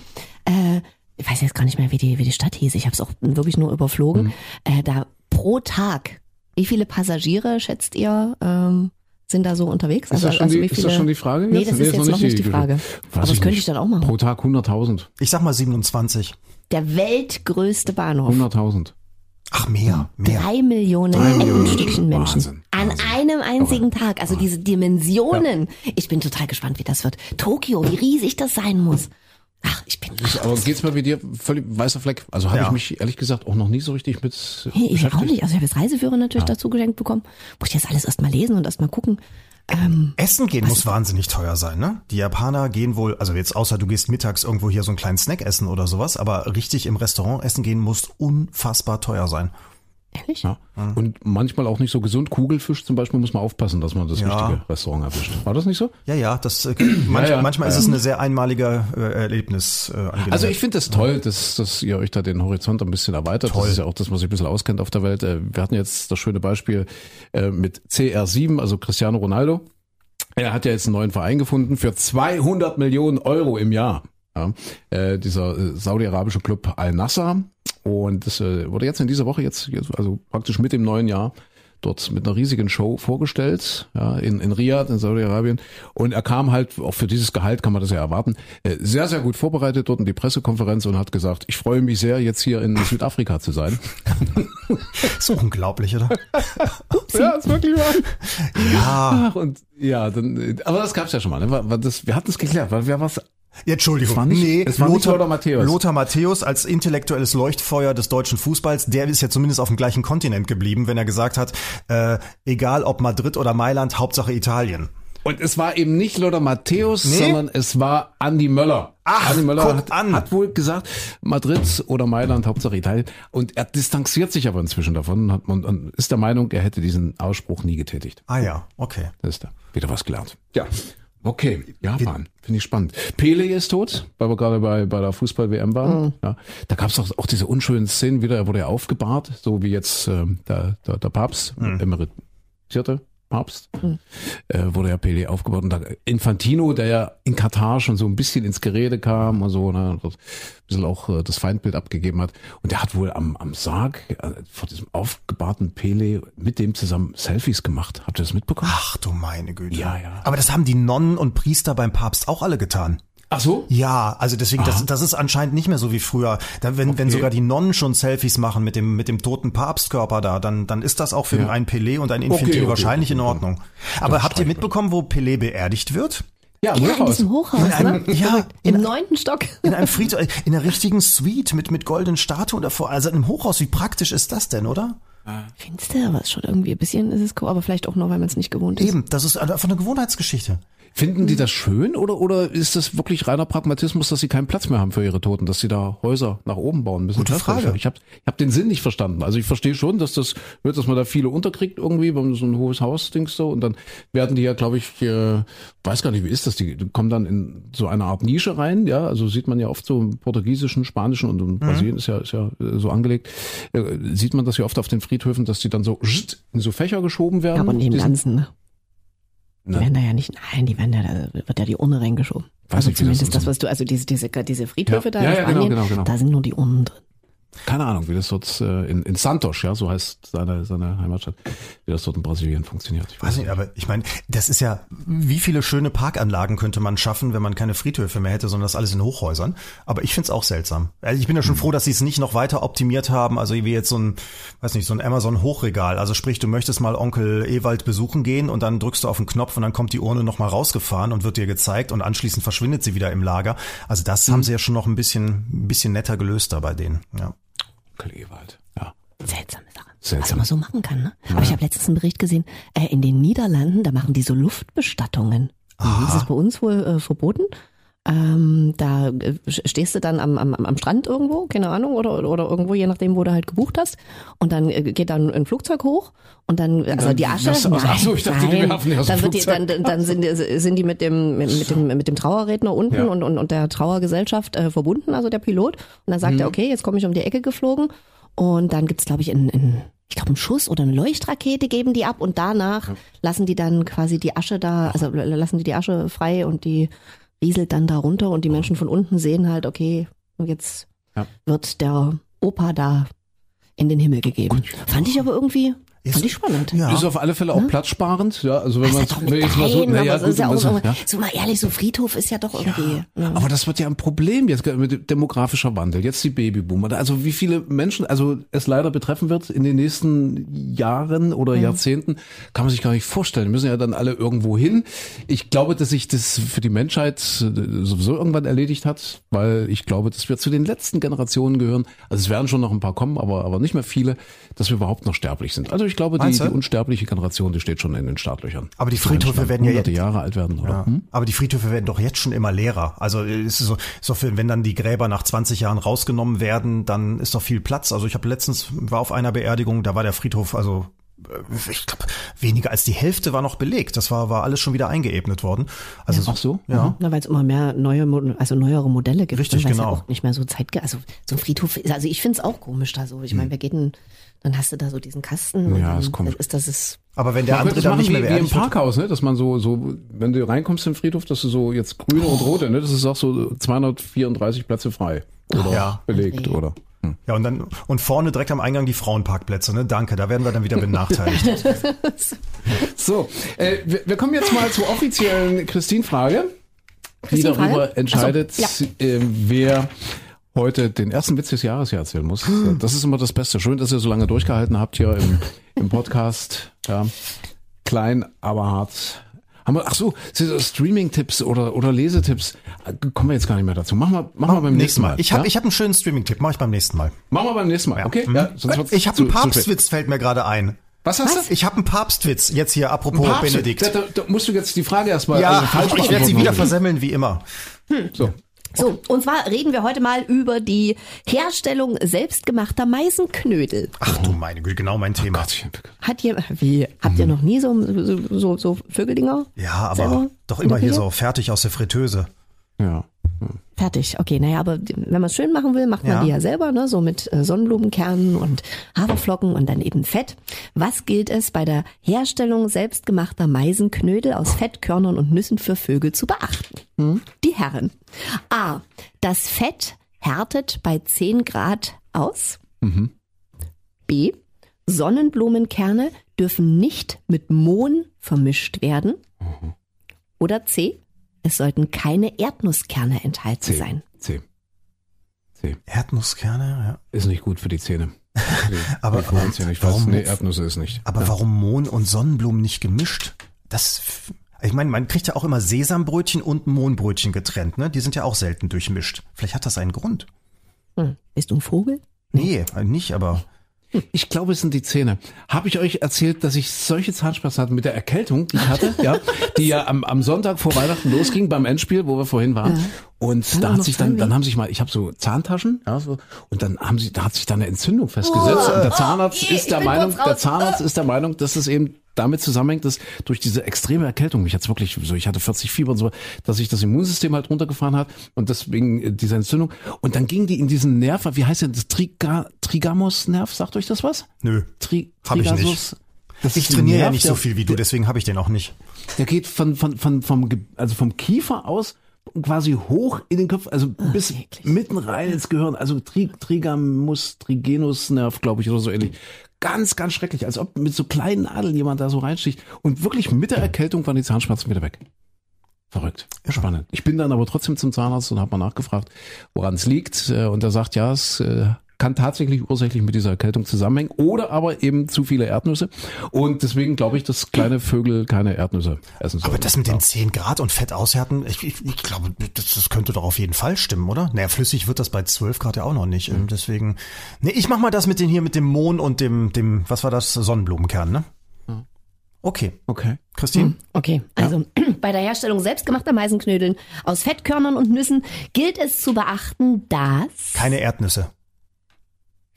Äh, ich weiß jetzt gar nicht mehr, wie die wie die Stadt hieß. Ich habe es auch wirklich nur überflogen. Äh, da pro Tag. Wie viele Passagiere schätzt ihr ähm, sind da so unterwegs? Ist, das schon, die, wie ist das schon die Frage? Nee, jetzt? das ist jetzt noch nicht die Frage. Weiß Aber das ich könnte nicht. ich dann auch machen. Pro Tag 100.000. Ich sag mal 27. Der weltgrößte Bahnhof. 100.000. Ach, mehr, mehr. Drei Millionen Drei Millionen Stückchen Menschen. Wahnsinn, An Wahnsinn. einem einzigen Tag. Also diese Dimensionen. Ich bin total gespannt, wie das wird. Tokio, wie riesig das sein muss. Ach, ich bin. Aber geht's mal wie dir völlig weißer Fleck? Also habe Ja. ich mich ehrlich gesagt auch noch nie so richtig mit Hey, ich auch nicht. Also ich habe jetzt Reiseführer natürlich dazu geschenkt bekommen. Muss ich jetzt alles erstmal lesen und erstmal gucken. Ähm, Essen gehen muss wahnsinnig teuer sein, ne? Die Japaner gehen wohl, also jetzt außer du gehst mittags irgendwo hier so einen kleinen Snack essen oder sowas, aber richtig im Restaurant essen gehen muss unfassbar teuer sein. Ehrlich? Ja. Und manchmal auch nicht so gesund. Kugelfisch zum Beispiel muss man aufpassen, dass man das Ja. richtige Restaurant erwischt. War das nicht so? Ja, ja, das äh, manch, Ja, ja. manchmal ist es eine sehr einmalige äh, Erlebnis. Äh. Also ich finde es das toll, dass, dass ihr euch da den Horizont ein bisschen erweitert. Toll. Das ist ja auch das, was sich ein bisschen auskennt auf der Welt. Äh, Wir hatten jetzt das schöne Beispiel äh, mit CR7, also Cristiano Ronaldo. Er hat ja jetzt einen neuen Verein gefunden für 200 Millionen Euro im Jahr. Ja, äh, dieser äh, saudi-arabische Club Al-Nassr. Und das äh, wurde jetzt in dieser Woche, jetzt, jetzt also praktisch mit dem neuen Jahr, dort mit einer riesigen Show vorgestellt, ja, in, in Riyadh, in Saudi-Arabien. Und er kam halt, auch für dieses Gehalt kann man das ja erwarten, äh, sehr, sehr gut vorbereitet dort in die Pressekonferenz und hat gesagt, ich freue mich sehr, jetzt hier in Südafrika zu sein. ist unglaublich, oder? ja, ist wirklich wahr. Ja. Ach, und ja, dann, äh, aber das gab's ja schon mal. Ne? Das, wir hatten es geklärt, weil wer was Ja, Entschuldigung. Es war nicht- nee, es war nicht Lothar Matthäus. Lothar Matthäus als intellektuelles Leuchtfeuer des deutschen Fußballs, der ist ja zumindest auf dem gleichen Kontinent geblieben, wenn er gesagt hat, äh, egal ob Madrid oder Mailand, Hauptsache Italien. Und es war eben nicht Lothar Matthäus, Nee? sondern es war Andi Möller. Ach, Andi Möller hat, an. hat wohl gesagt, Madrid oder Mailand, Hauptsache Italien. Und er distanziert sich aber inzwischen davon und, hat, und, und ist der Meinung, er hätte diesen Ausspruch nie getätigt. Ah ja, okay. Das ist da. Wieder was gelernt. Ja. Okay, Japan, finde ich spannend. Pele ist tot, weil wir gerade bei, bei der Fußball-WM waren. Ja, da gab es auch, auch diese unschönen Szenen wieder, er wurde ja aufgebahrt, so wie jetzt ähm, der, der, der Papst, emeritierte Papst, äh, wurde ja Pele aufgebaut. Und da Infantino, der ja in Katar schon so ein bisschen ins Gerede kam und so, ne, ein bisschen auch äh, das Feindbild abgegeben hat. Und der hat wohl am, am Sarg äh, vor diesem aufgebahrten Pele mit dem zusammen Selfies gemacht. Habt ihr das mitbekommen? Ach du meine Güte. Ja, ja. Aber das haben die Nonnen und Priester beim Papst auch alle getan. Ach so? Ja, also deswegen, das, das ist anscheinend nicht mehr so wie früher. Dann, wenn, wenn Okay. sogar die Nonnen schon Selfies machen mit dem, mit dem toten Papstkörper da, dann, dann ist das auch für Ja. einen Pelé und einen Infantino Okay, okay, wahrscheinlich okay, in. Ordnung. Aber habt ihr mitbekommen, wo Pelé beerdigt wird? Ja, Ja, in diesem Hochhaus, ne? Ja, Im neunten Stock. in einem Friedhof, in einer richtigen Suite mit, mit goldenen Statuen davor. Also in einem Hochhaus, wie praktisch ist das denn, oder? Findest du, aber ist schon irgendwie ein bisschen ist es cool, aber vielleicht auch nur, weil man es nicht gewohnt ist. Eben, das ist einfach eine Gewohnheitsgeschichte. Finden die das schön oder, oder ist das wirklich reiner Pragmatismus, dass sie keinen Platz mehr haben für ihre Toten, dass sie da Häuser nach oben bauen müssen? Gute Frage. Ich habe ich hab den Sinn nicht verstanden. Also ich verstehe schon, dass das wird, dass man da viele unterkriegt irgendwie, wenn man so ein hohes Haus denkst so und dann werden die ja, glaube ich, äh, weiß gar nicht, wie ist das, die kommen dann in so eine Art Nische rein, ja, also sieht man ja oft so im portugiesischen, spanischen und in Mhm. Brasilien ist ja ist ja äh, so angelegt, äh, sieht man das ja oft auf den Friedhöfen, dass die dann so in so Fächer geschoben werden. Ja, aber nicht im Die sind- Ganzen, ne? Die Ne? werden da ja nicht, nein, die werden da, da wird ja die Urne reingeschoben. Weiß also das zumindest das, ist. was du, also diese, diese, diese Friedhöfe Ja. da Ja, in ja, genau, Spanien, genau, genau. da sind nur die Urnen drin. Keine Ahnung, wie das dort äh, in, in Santos, ja, so heißt seine, seine Heimatstadt, wie das dort in Brasilien funktioniert. Ich Weiß nicht, aber ich meine, das ist ja, wie viele schöne Parkanlagen könnte man schaffen, wenn man keine Friedhöfe mehr hätte, sondern das alles in Hochhäusern. Aber ich find's auch seltsam. Also ich bin ja schon froh, dass sie es nicht noch weiter optimiert haben. Also wie jetzt so ein, weiß nicht, so ein Amazon-Hochregal. Also sprich, du möchtest mal Onkel Ewald besuchen gehen und dann drückst du auf den Knopf und dann kommt die Urne nochmal rausgefahren und wird dir gezeigt und anschließend verschwindet sie wieder im Lager. Also das haben sie ja schon noch ein bisschen, ein bisschen netter gelöst da bei denen. Ja. Onkel Ewald, ja. Seltsame Sache. Seltsam. Was man so machen kann, ne? Aber ich habe letztens einen Bericht gesehen, äh, in den Niederlanden, da machen die so Luftbestattungen. Das ist bei uns wohl äh, verboten. Ähm, da äh, stehst du dann am, am, am Strand irgendwo, keine Ahnung, oder, oder irgendwo, je nachdem, wo du halt gebucht hast. Und dann äh, geht dann ein Flugzeug hoch und dann, also dann die Asche, wirst du aus- ach so, ich dachte, die nein, werfen die aus dem dann, wird die, dann, dann sind, die, sind die mit dem, mit, mit dem, mit dem Trauerredner unten Ja. und, und, und der Trauergesellschaft äh, verbunden, also der Pilot. Und dann sagt Mhm. er, okay, jetzt komme ich um die Ecke geflogen. Und dann gibt's, glaube ich, in, in ich glaube, einen Schuss oder eine Leuchtrakete geben die ab und danach lassen die dann quasi die Asche da, also lassen die die Asche frei und die rieselt dann da runter und die Menschen von unten sehen halt, okay, jetzt Ja. wird der Opa da in den Himmel gegeben. Fand ich aber irgendwie, Ist- fand ich spannend. Ja. Ist auf alle Fälle auch platzsparend, ja, also wenn Das man nicht jetzt mal so, naja, aber so ist ja auch so, ja. so mal ehrlich, so Friedhof ist ja doch irgendwie. Ja. Aber das wird ja ein Problem jetzt mit dem demografischer Wandel. Jetzt die Babyboomer. Also wie viele Menschen, also es leider betreffen wird in den nächsten Jahren oder Jahrzehnten, kann man sich gar nicht vorstellen. Die müssen ja dann alle irgendwo hin. Ich glaube, dass sich das für die Menschheit äh, sowieso irgendwann erledigt hat, weil ich glaube, dass wir zu den letzten Generationen gehören. Also es werden schon noch ein paar kommen, aber, aber nicht mehr viele, dass wir überhaupt noch sterblich sind. Also ich glaube, die, die unsterbliche Generation, die steht schon in den Startlöchern. Aber die So Friedhöfe werden ja hunderte jetzt- Jahre alt werden, oder? Ja. Hm? Aber die Friedhöfe werden doch jetzt schon immer leerer. Also ist so, ist doch, für- wenn dann die Gräber nach 20 Jahren rausgenommen werden, dann ist doch viel Platz. Also ich habe letztens war auf einer Beerdigung, da war der Friedhof, also äh, ich glaube weniger als die Hälfte war noch belegt. Das war war alles schon wieder eingeebnet worden. Also Ach so? Ja. Na, weil es immer mehr neue, also neuere Modelle gibt. Richtig, ne, genau. Ja auch nicht mehr so Zeit, also so ein Friedhof, ist- also ich finde es auch komisch da so. Ich meine, wir gehen, dann hast du da so diesen Kasten. und Ja, ist komisch. Ist das ist, Aber wenn der Man andere es dann nicht mehr wie, wie im. Parkhaus, ne? dass man so, so, wenn du reinkommst im Friedhof, dass du so jetzt grüne und rote, ne? das ist auch so 234 Plätze frei oder Ja. belegt, oder? Hm. Ja, und dann und vorne direkt am Eingang die Frauenparkplätze, ne? Danke, da werden wir dann wieder benachteiligt. So, äh, wir, wir kommen jetzt mal zur offiziellen Christine-Frage, die darüber entscheidet, so, äh, wer heute den ersten Witz des Jahres hier erzählen muss. Das ist immer das Beste. Schön, dass ihr so lange durchgehalten habt hier im, im Podcast. Ja. Klein, aber hart. Haben wir, ach so, Streaming-Tipps oder, oder Lesetipps? Kommen wir jetzt gar nicht mehr dazu. Machen wir, machen wir beim nächsten Mal. Ich habe ja? ich hab einen schönen Streaming-Tipp, mache ich beim nächsten Mal. Machen wir beim nächsten Mal, okay? Ja, sonst wird's ich habe einen. Papstwitz, fällt mir gerade ein. Was hast du? Ich habe einen Papstwitz jetzt hier, apropos Benedikt. Da, da, da musst du jetzt die Frage erstmal Ja, also ich werde sie wieder versemmeln, wie immer. So. So, und zwar reden wir heute mal über die Herstellung selbstgemachter Meisenknödel. Ach du meine Güte, genau mein Thema. Gottchen. Hat ihr, wie, habt ihr noch nie so, so, so, so Vögeldinger? Ja, aber selber doch immer hier so fertig aus der Fritteuse. Ja. Fertig, okay. Naja, aber wenn man es schön machen will, macht man Ja. die ja selber, ne? so mit äh, Sonnenblumenkernen und Haferflocken und dann eben Fett. Was gilt es bei der Herstellung selbstgemachter Meisenknödel aus Fettkörnern und Nüssen für Vögel zu beachten? Hm? Die Herren. A. Das Fett härtet bei 10 Grad aus. B. Sonnenblumenkerne dürfen nicht mit Mohn vermischt werden. Oder C. Es sollten keine Erdnusskerne enthalten C. sein. C. C. Erdnusskerne, ja. Ist nicht gut für die Zähne. Aber Ich weiß ja nicht, warum- Nee, Erdnüsse ist nicht. Aber warum Mohn und Sonnenblumen nicht gemischt? Das, ich meine, man kriegt ja auch immer Sesambrötchen und Mohnbrötchen getrennt, ne? Die sind ja auch selten durchmischt. Vielleicht hat das einen Grund. Hm. Bist du ein Vogel? Nee, nicht, aber Ich glaube, es sind die Zähne. Habe ich euch erzählt, dass ich solche Zahnschmerzen hatte mit der Erkältung, die ich hatte, ja, die ja am, am Sonntag vor Weihnachten losging beim Endspiel, wo wir vorhin waren. Und Kann da hat sich dann, dann haben sich mal, ich habe so Zahntaschen, ja, so, und dann haben sie, da hat sich da eine Entzündung festgesetzt. und der Zahnarzt Oh, ist der Meinung, der. Zahnarzt ist der Meinung, dass es eben damit zusammenhängt, dass durch diese extreme Erkältung, mich jetzt wirklich so, ich hatte 40 Fieber und so, dass sich das Immunsystem halt runtergefahren hat und deswegen äh, diese Entzündung. Und dann ging die in diesen Nerv, wie heißt denn das Triga, Trigamus-Nerv? Sagt euch das was? Nö. Tri Hab ich nicht. Das Ich ist ein trainiere ja Nerv, nicht so viel wie du, deswegen habe ich den auch nicht. Der geht von, von, von, vom, also vom Kiefer aus quasi hoch in den Kopf, also bis eklig. mitten rein ins Gehirn, also Tri, Trigamus, Trigenusnerv, glaube ich, oder so ähnlich. Ganz, ganz schrecklich, als ob mit so kleinen Nadeln jemand da so reinsticht. Und wirklich mit der Erkältung waren die Zahnschmerzen wieder weg. Verrückt. Spannend. Ich bin dann aber trotzdem zum Zahnarzt und habe mal nachgefragt, woran es liegt. Äh, Und er sagt, ja, es äh, kann tatsächlich ursächlich mit dieser Erkältung zusammenhängen oder aber eben zu viele Erdnüsse. Und deswegen glaube ich, dass kleine Vögel keine Erdnüsse essen sollen. Aber das mit den 10 Grad und Fett aushärten, ich, ich, ich glaube, das, das könnte doch auf jeden Fall stimmen, oder? Naja, flüssig wird das bei 12 Grad ja auch noch nicht. Ähm, Deswegen, nee, ich mach mal das mit den hier, mit dem Mohn und dem, dem, was war das, Sonnenblumenkern, ne? Okay. Okay. Christine? Okay, also bei der Herstellung selbstgemachter Meisenknödeln aus Fettkörnern und Nüssen gilt es zu beachten, dass Keine Erdnüsse.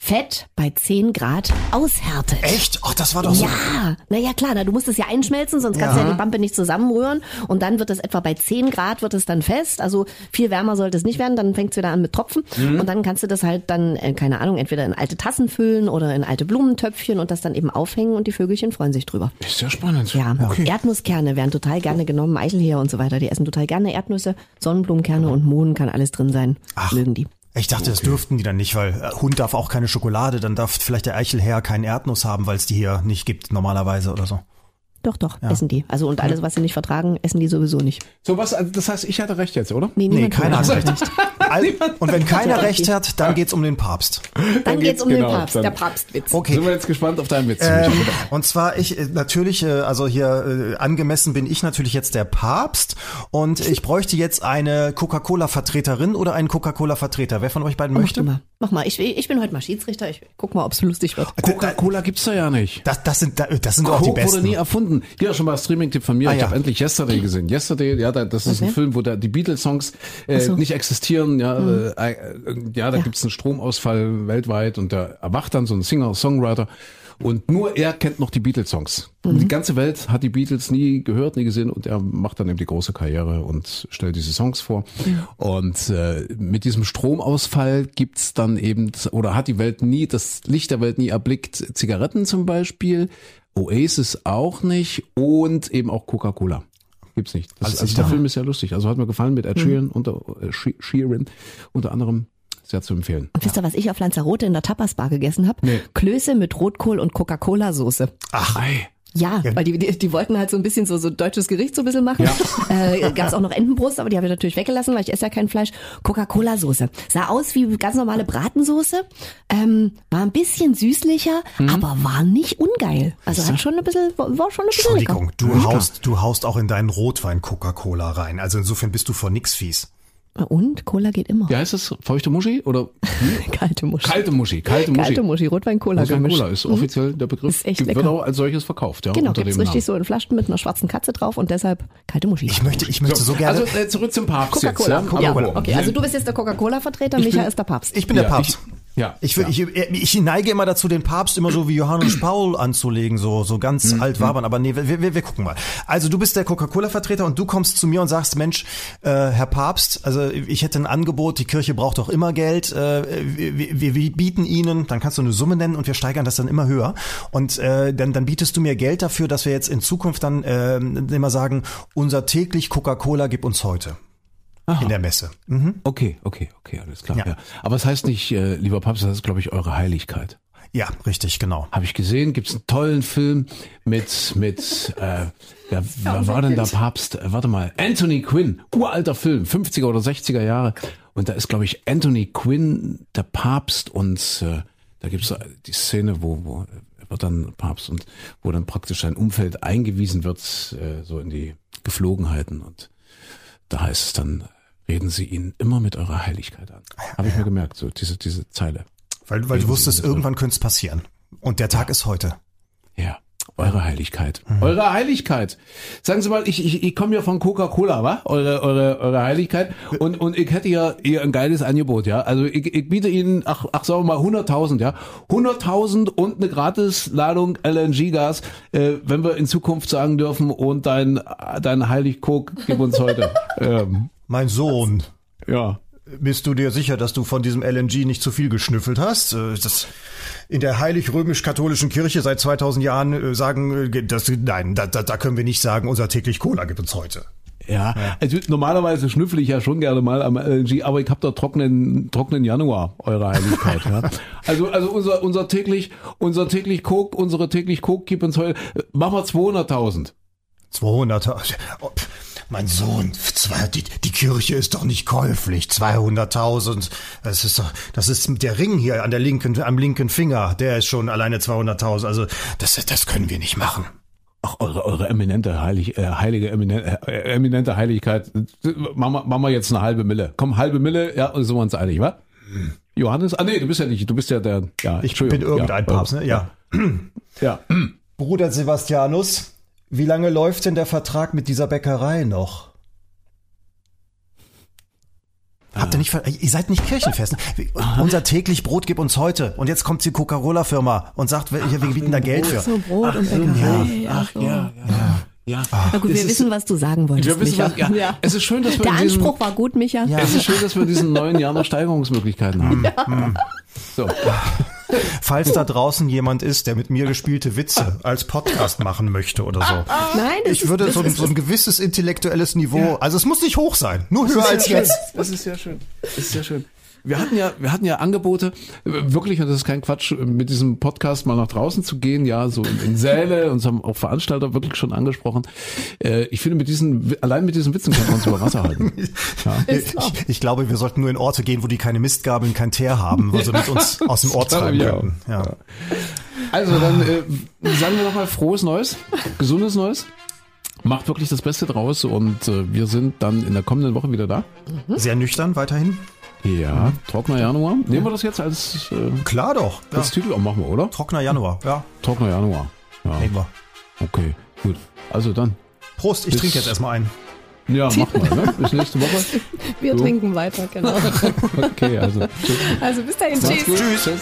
Fett bei 10 Grad aushärtet. Echt? Ach, das war doch so. Ja, naja klar, na, du musst es ja einschmelzen, sonst kannst du Ja. ja die Pampe nicht zusammenrühren und dann wird es etwa bei 10 Grad wird es dann fest, also viel wärmer sollte es nicht werden, dann fängt es wieder an mit Tropfen Mhm. und dann kannst du das halt dann, äh, keine Ahnung, entweder in alte Tassen füllen oder in alte Blumentöpfchen und das dann eben aufhängen und die Vögelchen freuen sich drüber. Ist sehr spannend. Ja, Erdnusskerne werden total gerne genommen, Eichelheer und so weiter, die essen total gerne Erdnüsse, Sonnenblumenkerne und Mohn kann alles drin sein, Ach. mögen die. Ich dachte, das dürften die dann nicht, weil äh, Hund darf auch keine Schokolade, dann darf vielleicht der Eichelherr keinen Erdnuss haben, weil es die hier nicht gibt normalerweise oder so. Doch, doch, essen die. Also und alles, was sie nicht vertragen, essen die sowieso nicht. So was, also das heißt, ich hatte recht jetzt, oder? Nee, Nee, niemand keiner hat recht. All, und wenn keiner recht hat, dann geht's um den Papst. Dann geht's um genau, den Papst, dann- der Papstwitz. Okay. Sind wir jetzt gespannt auf deinen Witz. Ähm, und zwar ich äh, natürlich, äh, also hier äh, angemessen bin ich natürlich jetzt der Papst und ich bräuchte jetzt eine Coca-Cola-Vertreterin oder einen Coca-Cola-Vertreter. Wer von euch beiden Mach möchte? mal. Mach mal. Ich, ich bin heute mal Schiedsrichter. Ich guck mal, ob's lustig wird. Coca-Cola gibt's da ja nicht. Das, das sind das sind doch auch die Coke wurde besten. nie erfunden. Hier schon mal Streaming-Tipp von mir. Ah, ich ja. habe endlich Yesterday gesehen. Yesterday, ja, da- das ist ein Okay. Film, wo da die Beatles-Songs äh, so. nicht existieren. Ja, äh, äh, ja da Ja. gibt's einen Stromausfall weltweit und da erwacht dann so ein Singer-Songwriter. Und nur er kennt noch die Beatles-Songs. Und Die ganze Welt hat die Beatles nie gehört, nie gesehen und er macht dann eben die große Karriere und stellt diese Songs vor. Und äh, mit diesem Stromausfall gibt's dann eben, oder hat die Welt nie, das Licht der Welt nie erblickt, Zigaretten zum Beispiel, Oasis auch nicht und eben auch Coca-Cola. Gibt's nicht. Das, also der. Film ist ja lustig. Also hat mir gefallen mit Ed Sheeran, unter, äh, She- Sheeran unter anderem. Sehr zu empfehlen. Und wisst ihr, was ich auf Lanzarote in der Tapas-Bar gegessen habe? Nee. Klöße mit Rotkohl und Coca-Cola-Soße. Ach, ei. Ja, weil die, die, die wollten halt so ein bisschen so, so deutsches Gericht so ein bisschen machen. Äh, Gab es auch noch Entenbrust, aber die habe ich natürlich weggelassen, weil ich esse ja kein Fleisch. Coca-Cola-Soße. Sah aus wie ganz normale Bratensoße. Ähm, war ein bisschen süßlicher, Mhm. aber war nicht ungeil. Also hat schon ein bisschen, war schon ein bisschen lecker. Entschuldigung, du haust, du haust auch in deinen Rotwein Coca-Cola rein. Also insofern bist du vor nix fies. Und Cola geht immer. Wie heißt das? Feuchte Muschi oder Kalte Muschi. kalte Muschi? Kalte Muschi. Kalte Muschi, Rotwein-Cola Rotwein gemischt. Cola ist offiziell der Begriff. Ist echt wird lecker. auch als solches verkauft, ja, Genau, gibt's richtig so in Flaschen mit einer schwarzen Katze drauf und deshalb kalte Muschi. Ich möchte, ich möchte so, gerne. Also äh, zurück zum Papst Coca-Cola. jetzt. Ja? Ja, Apropos. okay, also du bist jetzt der Coca-Cola-Vertreter, Micha ist der Papst. ich bin der Ja, Papst. ich- ja, Ich, will, ich, ich neige immer dazu, den Papst immer so wie Johannes Paul anzulegen, so, so ganz Mhm. alt wabern. Aber nee, wir, wir, wir gucken mal. Also du bist der Coca-Cola-Vertreter und du kommst zu mir und sagst, Mensch, äh, Herr Papst, also ich hätte ein Angebot, die Kirche braucht doch immer Geld. Äh, wir, wir, wir bieten Ihnen, dann kannst du eine Summe nennen und wir steigern das dann immer höher. Und äh, dann, dann bietest du mir Geld dafür, dass wir jetzt in Zukunft dann äh, immer sagen, unser täglich Coca-Cola gib uns heute. In der Messe. Mhm. Okay, okay, okay, alles klar. Ja. Ja. Aber es heißt nicht, äh, lieber Papst, das ist, glaube ich, eure Heiligkeit. Ja, richtig, genau. Habe ich gesehen, gibt's einen tollen Film mit, mit äh, wer, wer war denn der Papst? Äh, warte mal, Anthony Quinn, uralter Film, 50er oder 60er Jahre. Und da ist, glaube ich, Anthony Quinn der Papst und äh, da gibt's die Szene, wo, wo er wird dann Papst und wo dann praktisch sein Umfeld eingewiesen wird, äh, so in die Geflogenheiten. Und da heißt es dann, reden Sie ihn immer mit eurer Heiligkeit an. Habe ich mir gemerkt, so diese, diese Zeile. Weil, weil du wusstest, irgendwann könnte es passieren. Und der Tag ist heute. Ja. Eure Heiligkeit. Mhm. Eure Heiligkeit. Sagen Sie mal, ich, ich, ich komme ja von Coca-Cola, wa? Eure, eure, eure Heiligkeit. Und, und ich hätte ja hier ein geiles Angebot, ja. Also ich, ich biete Ihnen, ach, ach sagen wir mal 100.000, ja. 100.000 und eine Gratisladung LNG-Gas, äh, wenn wir in Zukunft sagen dürfen, und dein, dein Heilig-Coke gib uns heute. ähm, mein Sohn. Ja. Bist du dir sicher, dass du von diesem LNG nicht zu viel geschnüffelt hast? Äh, das in der heilig-römisch-katholischen Kirche seit 2000 Jahren äh, sagen, äh, das, nein, da, da, können wir nicht sagen, unser täglich Cola gibt uns heute. Ja, also normalerweise schnüffel ich ja schon gerne mal am LNG, aber ich habe da trockenen trockenen Januar, eure Heiligkeit. ja. Also also unser unser täglich unser täglich Coke, unsere täglich Coke gibt uns heute machen wir 200.000. 200.000. Mein Sohn, die, die Kirche ist doch nicht käuflich. 200.000. Das ist doch, das ist der Ring hier an der linken, am linken Finger. Der ist schon alleine 200.000. Also, das, das können wir nicht machen. Ach, eure, eure eminente, heilig, äh, heilige, eminente, äh, eminente Heiligkeit. Machen wir, machen jetzt eine halbe Mille. Komm, halbe Mille, ja, sind wir uns einig, wa? Hm. Johannes? Ah, nee, du bist ja nicht, du bist ja der, ja. Ich bin irgendein ja, Papst, ne? Ja. Ja. Bruder Sebastianus, wie lange läuft denn der Vertrag mit dieser Bäckerei noch? Habt ihr nicht, ihr seid nicht kirchenfest. Unser täglich Brot gibt uns heute. Und jetzt kommt die Coca-Cola-Firma und sagt, wir, wir bieten da Geld für. So Brot und Bäckerei. Ach, ja, ja. ja. Na gut, wir wissen, was du sagen wolltest. Wir wissen, Micha. was, ja. ja. Es ist schön, dass wir Der Anspruch diesen, war gut, Micha. Ja. Es ist schön, dass wir in diesen neuen Jahren noch Steigerungsmöglichkeiten haben. Ja. Hm. So. Falls da draußen jemand ist, der mit mir gespielte Witze als Podcast machen möchte oder so. Nein, ich würde ist, so, ein, so ein gewisses intellektuelles Niveau, also es muss nicht hoch sein, nur höher als jetzt. Das ist sehr schön. Das ist sehr schön. Wir hatten ja, wir hatten ja Angebote, wirklich, und das ist kein Quatsch, mit diesem Podcast mal nach draußen zu gehen, ja, so in, in Säle, uns haben auch Veranstalter wirklich schon angesprochen. Äh, ich finde, mit diesen, allein mit diesen Witzen kann man uns über Wasser halten. Ja. Ich, ich, glaube, wir sollten nur in Orte gehen, wo die keine Mistgabeln, kein Teer haben, wo sie mit uns aus dem Ort treiben können. Ja. ja. Also dann äh, sagen wir nochmal frohes Neues, gesundes Neues. Macht wirklich das Beste draus und äh, wir sind dann in der kommenden Woche wieder da. Sehr nüchtern weiterhin. Ja, trockener Januar. Nehmen wir das jetzt als äh, Klar doch. Als ja. Titel auch machen wir, oder? Trockener Januar, ja. Trockener Januar. Ja. Nehmen wir. Okay, gut. Also dann. Prost, ich trinke jetzt erstmal ein. Ja, mach mal, ne? Bis nächste Woche. Wir so. trinken weiter, genau. okay, also. Tschüss. Also bis dahin, tschüss. Tschüss. tschüss.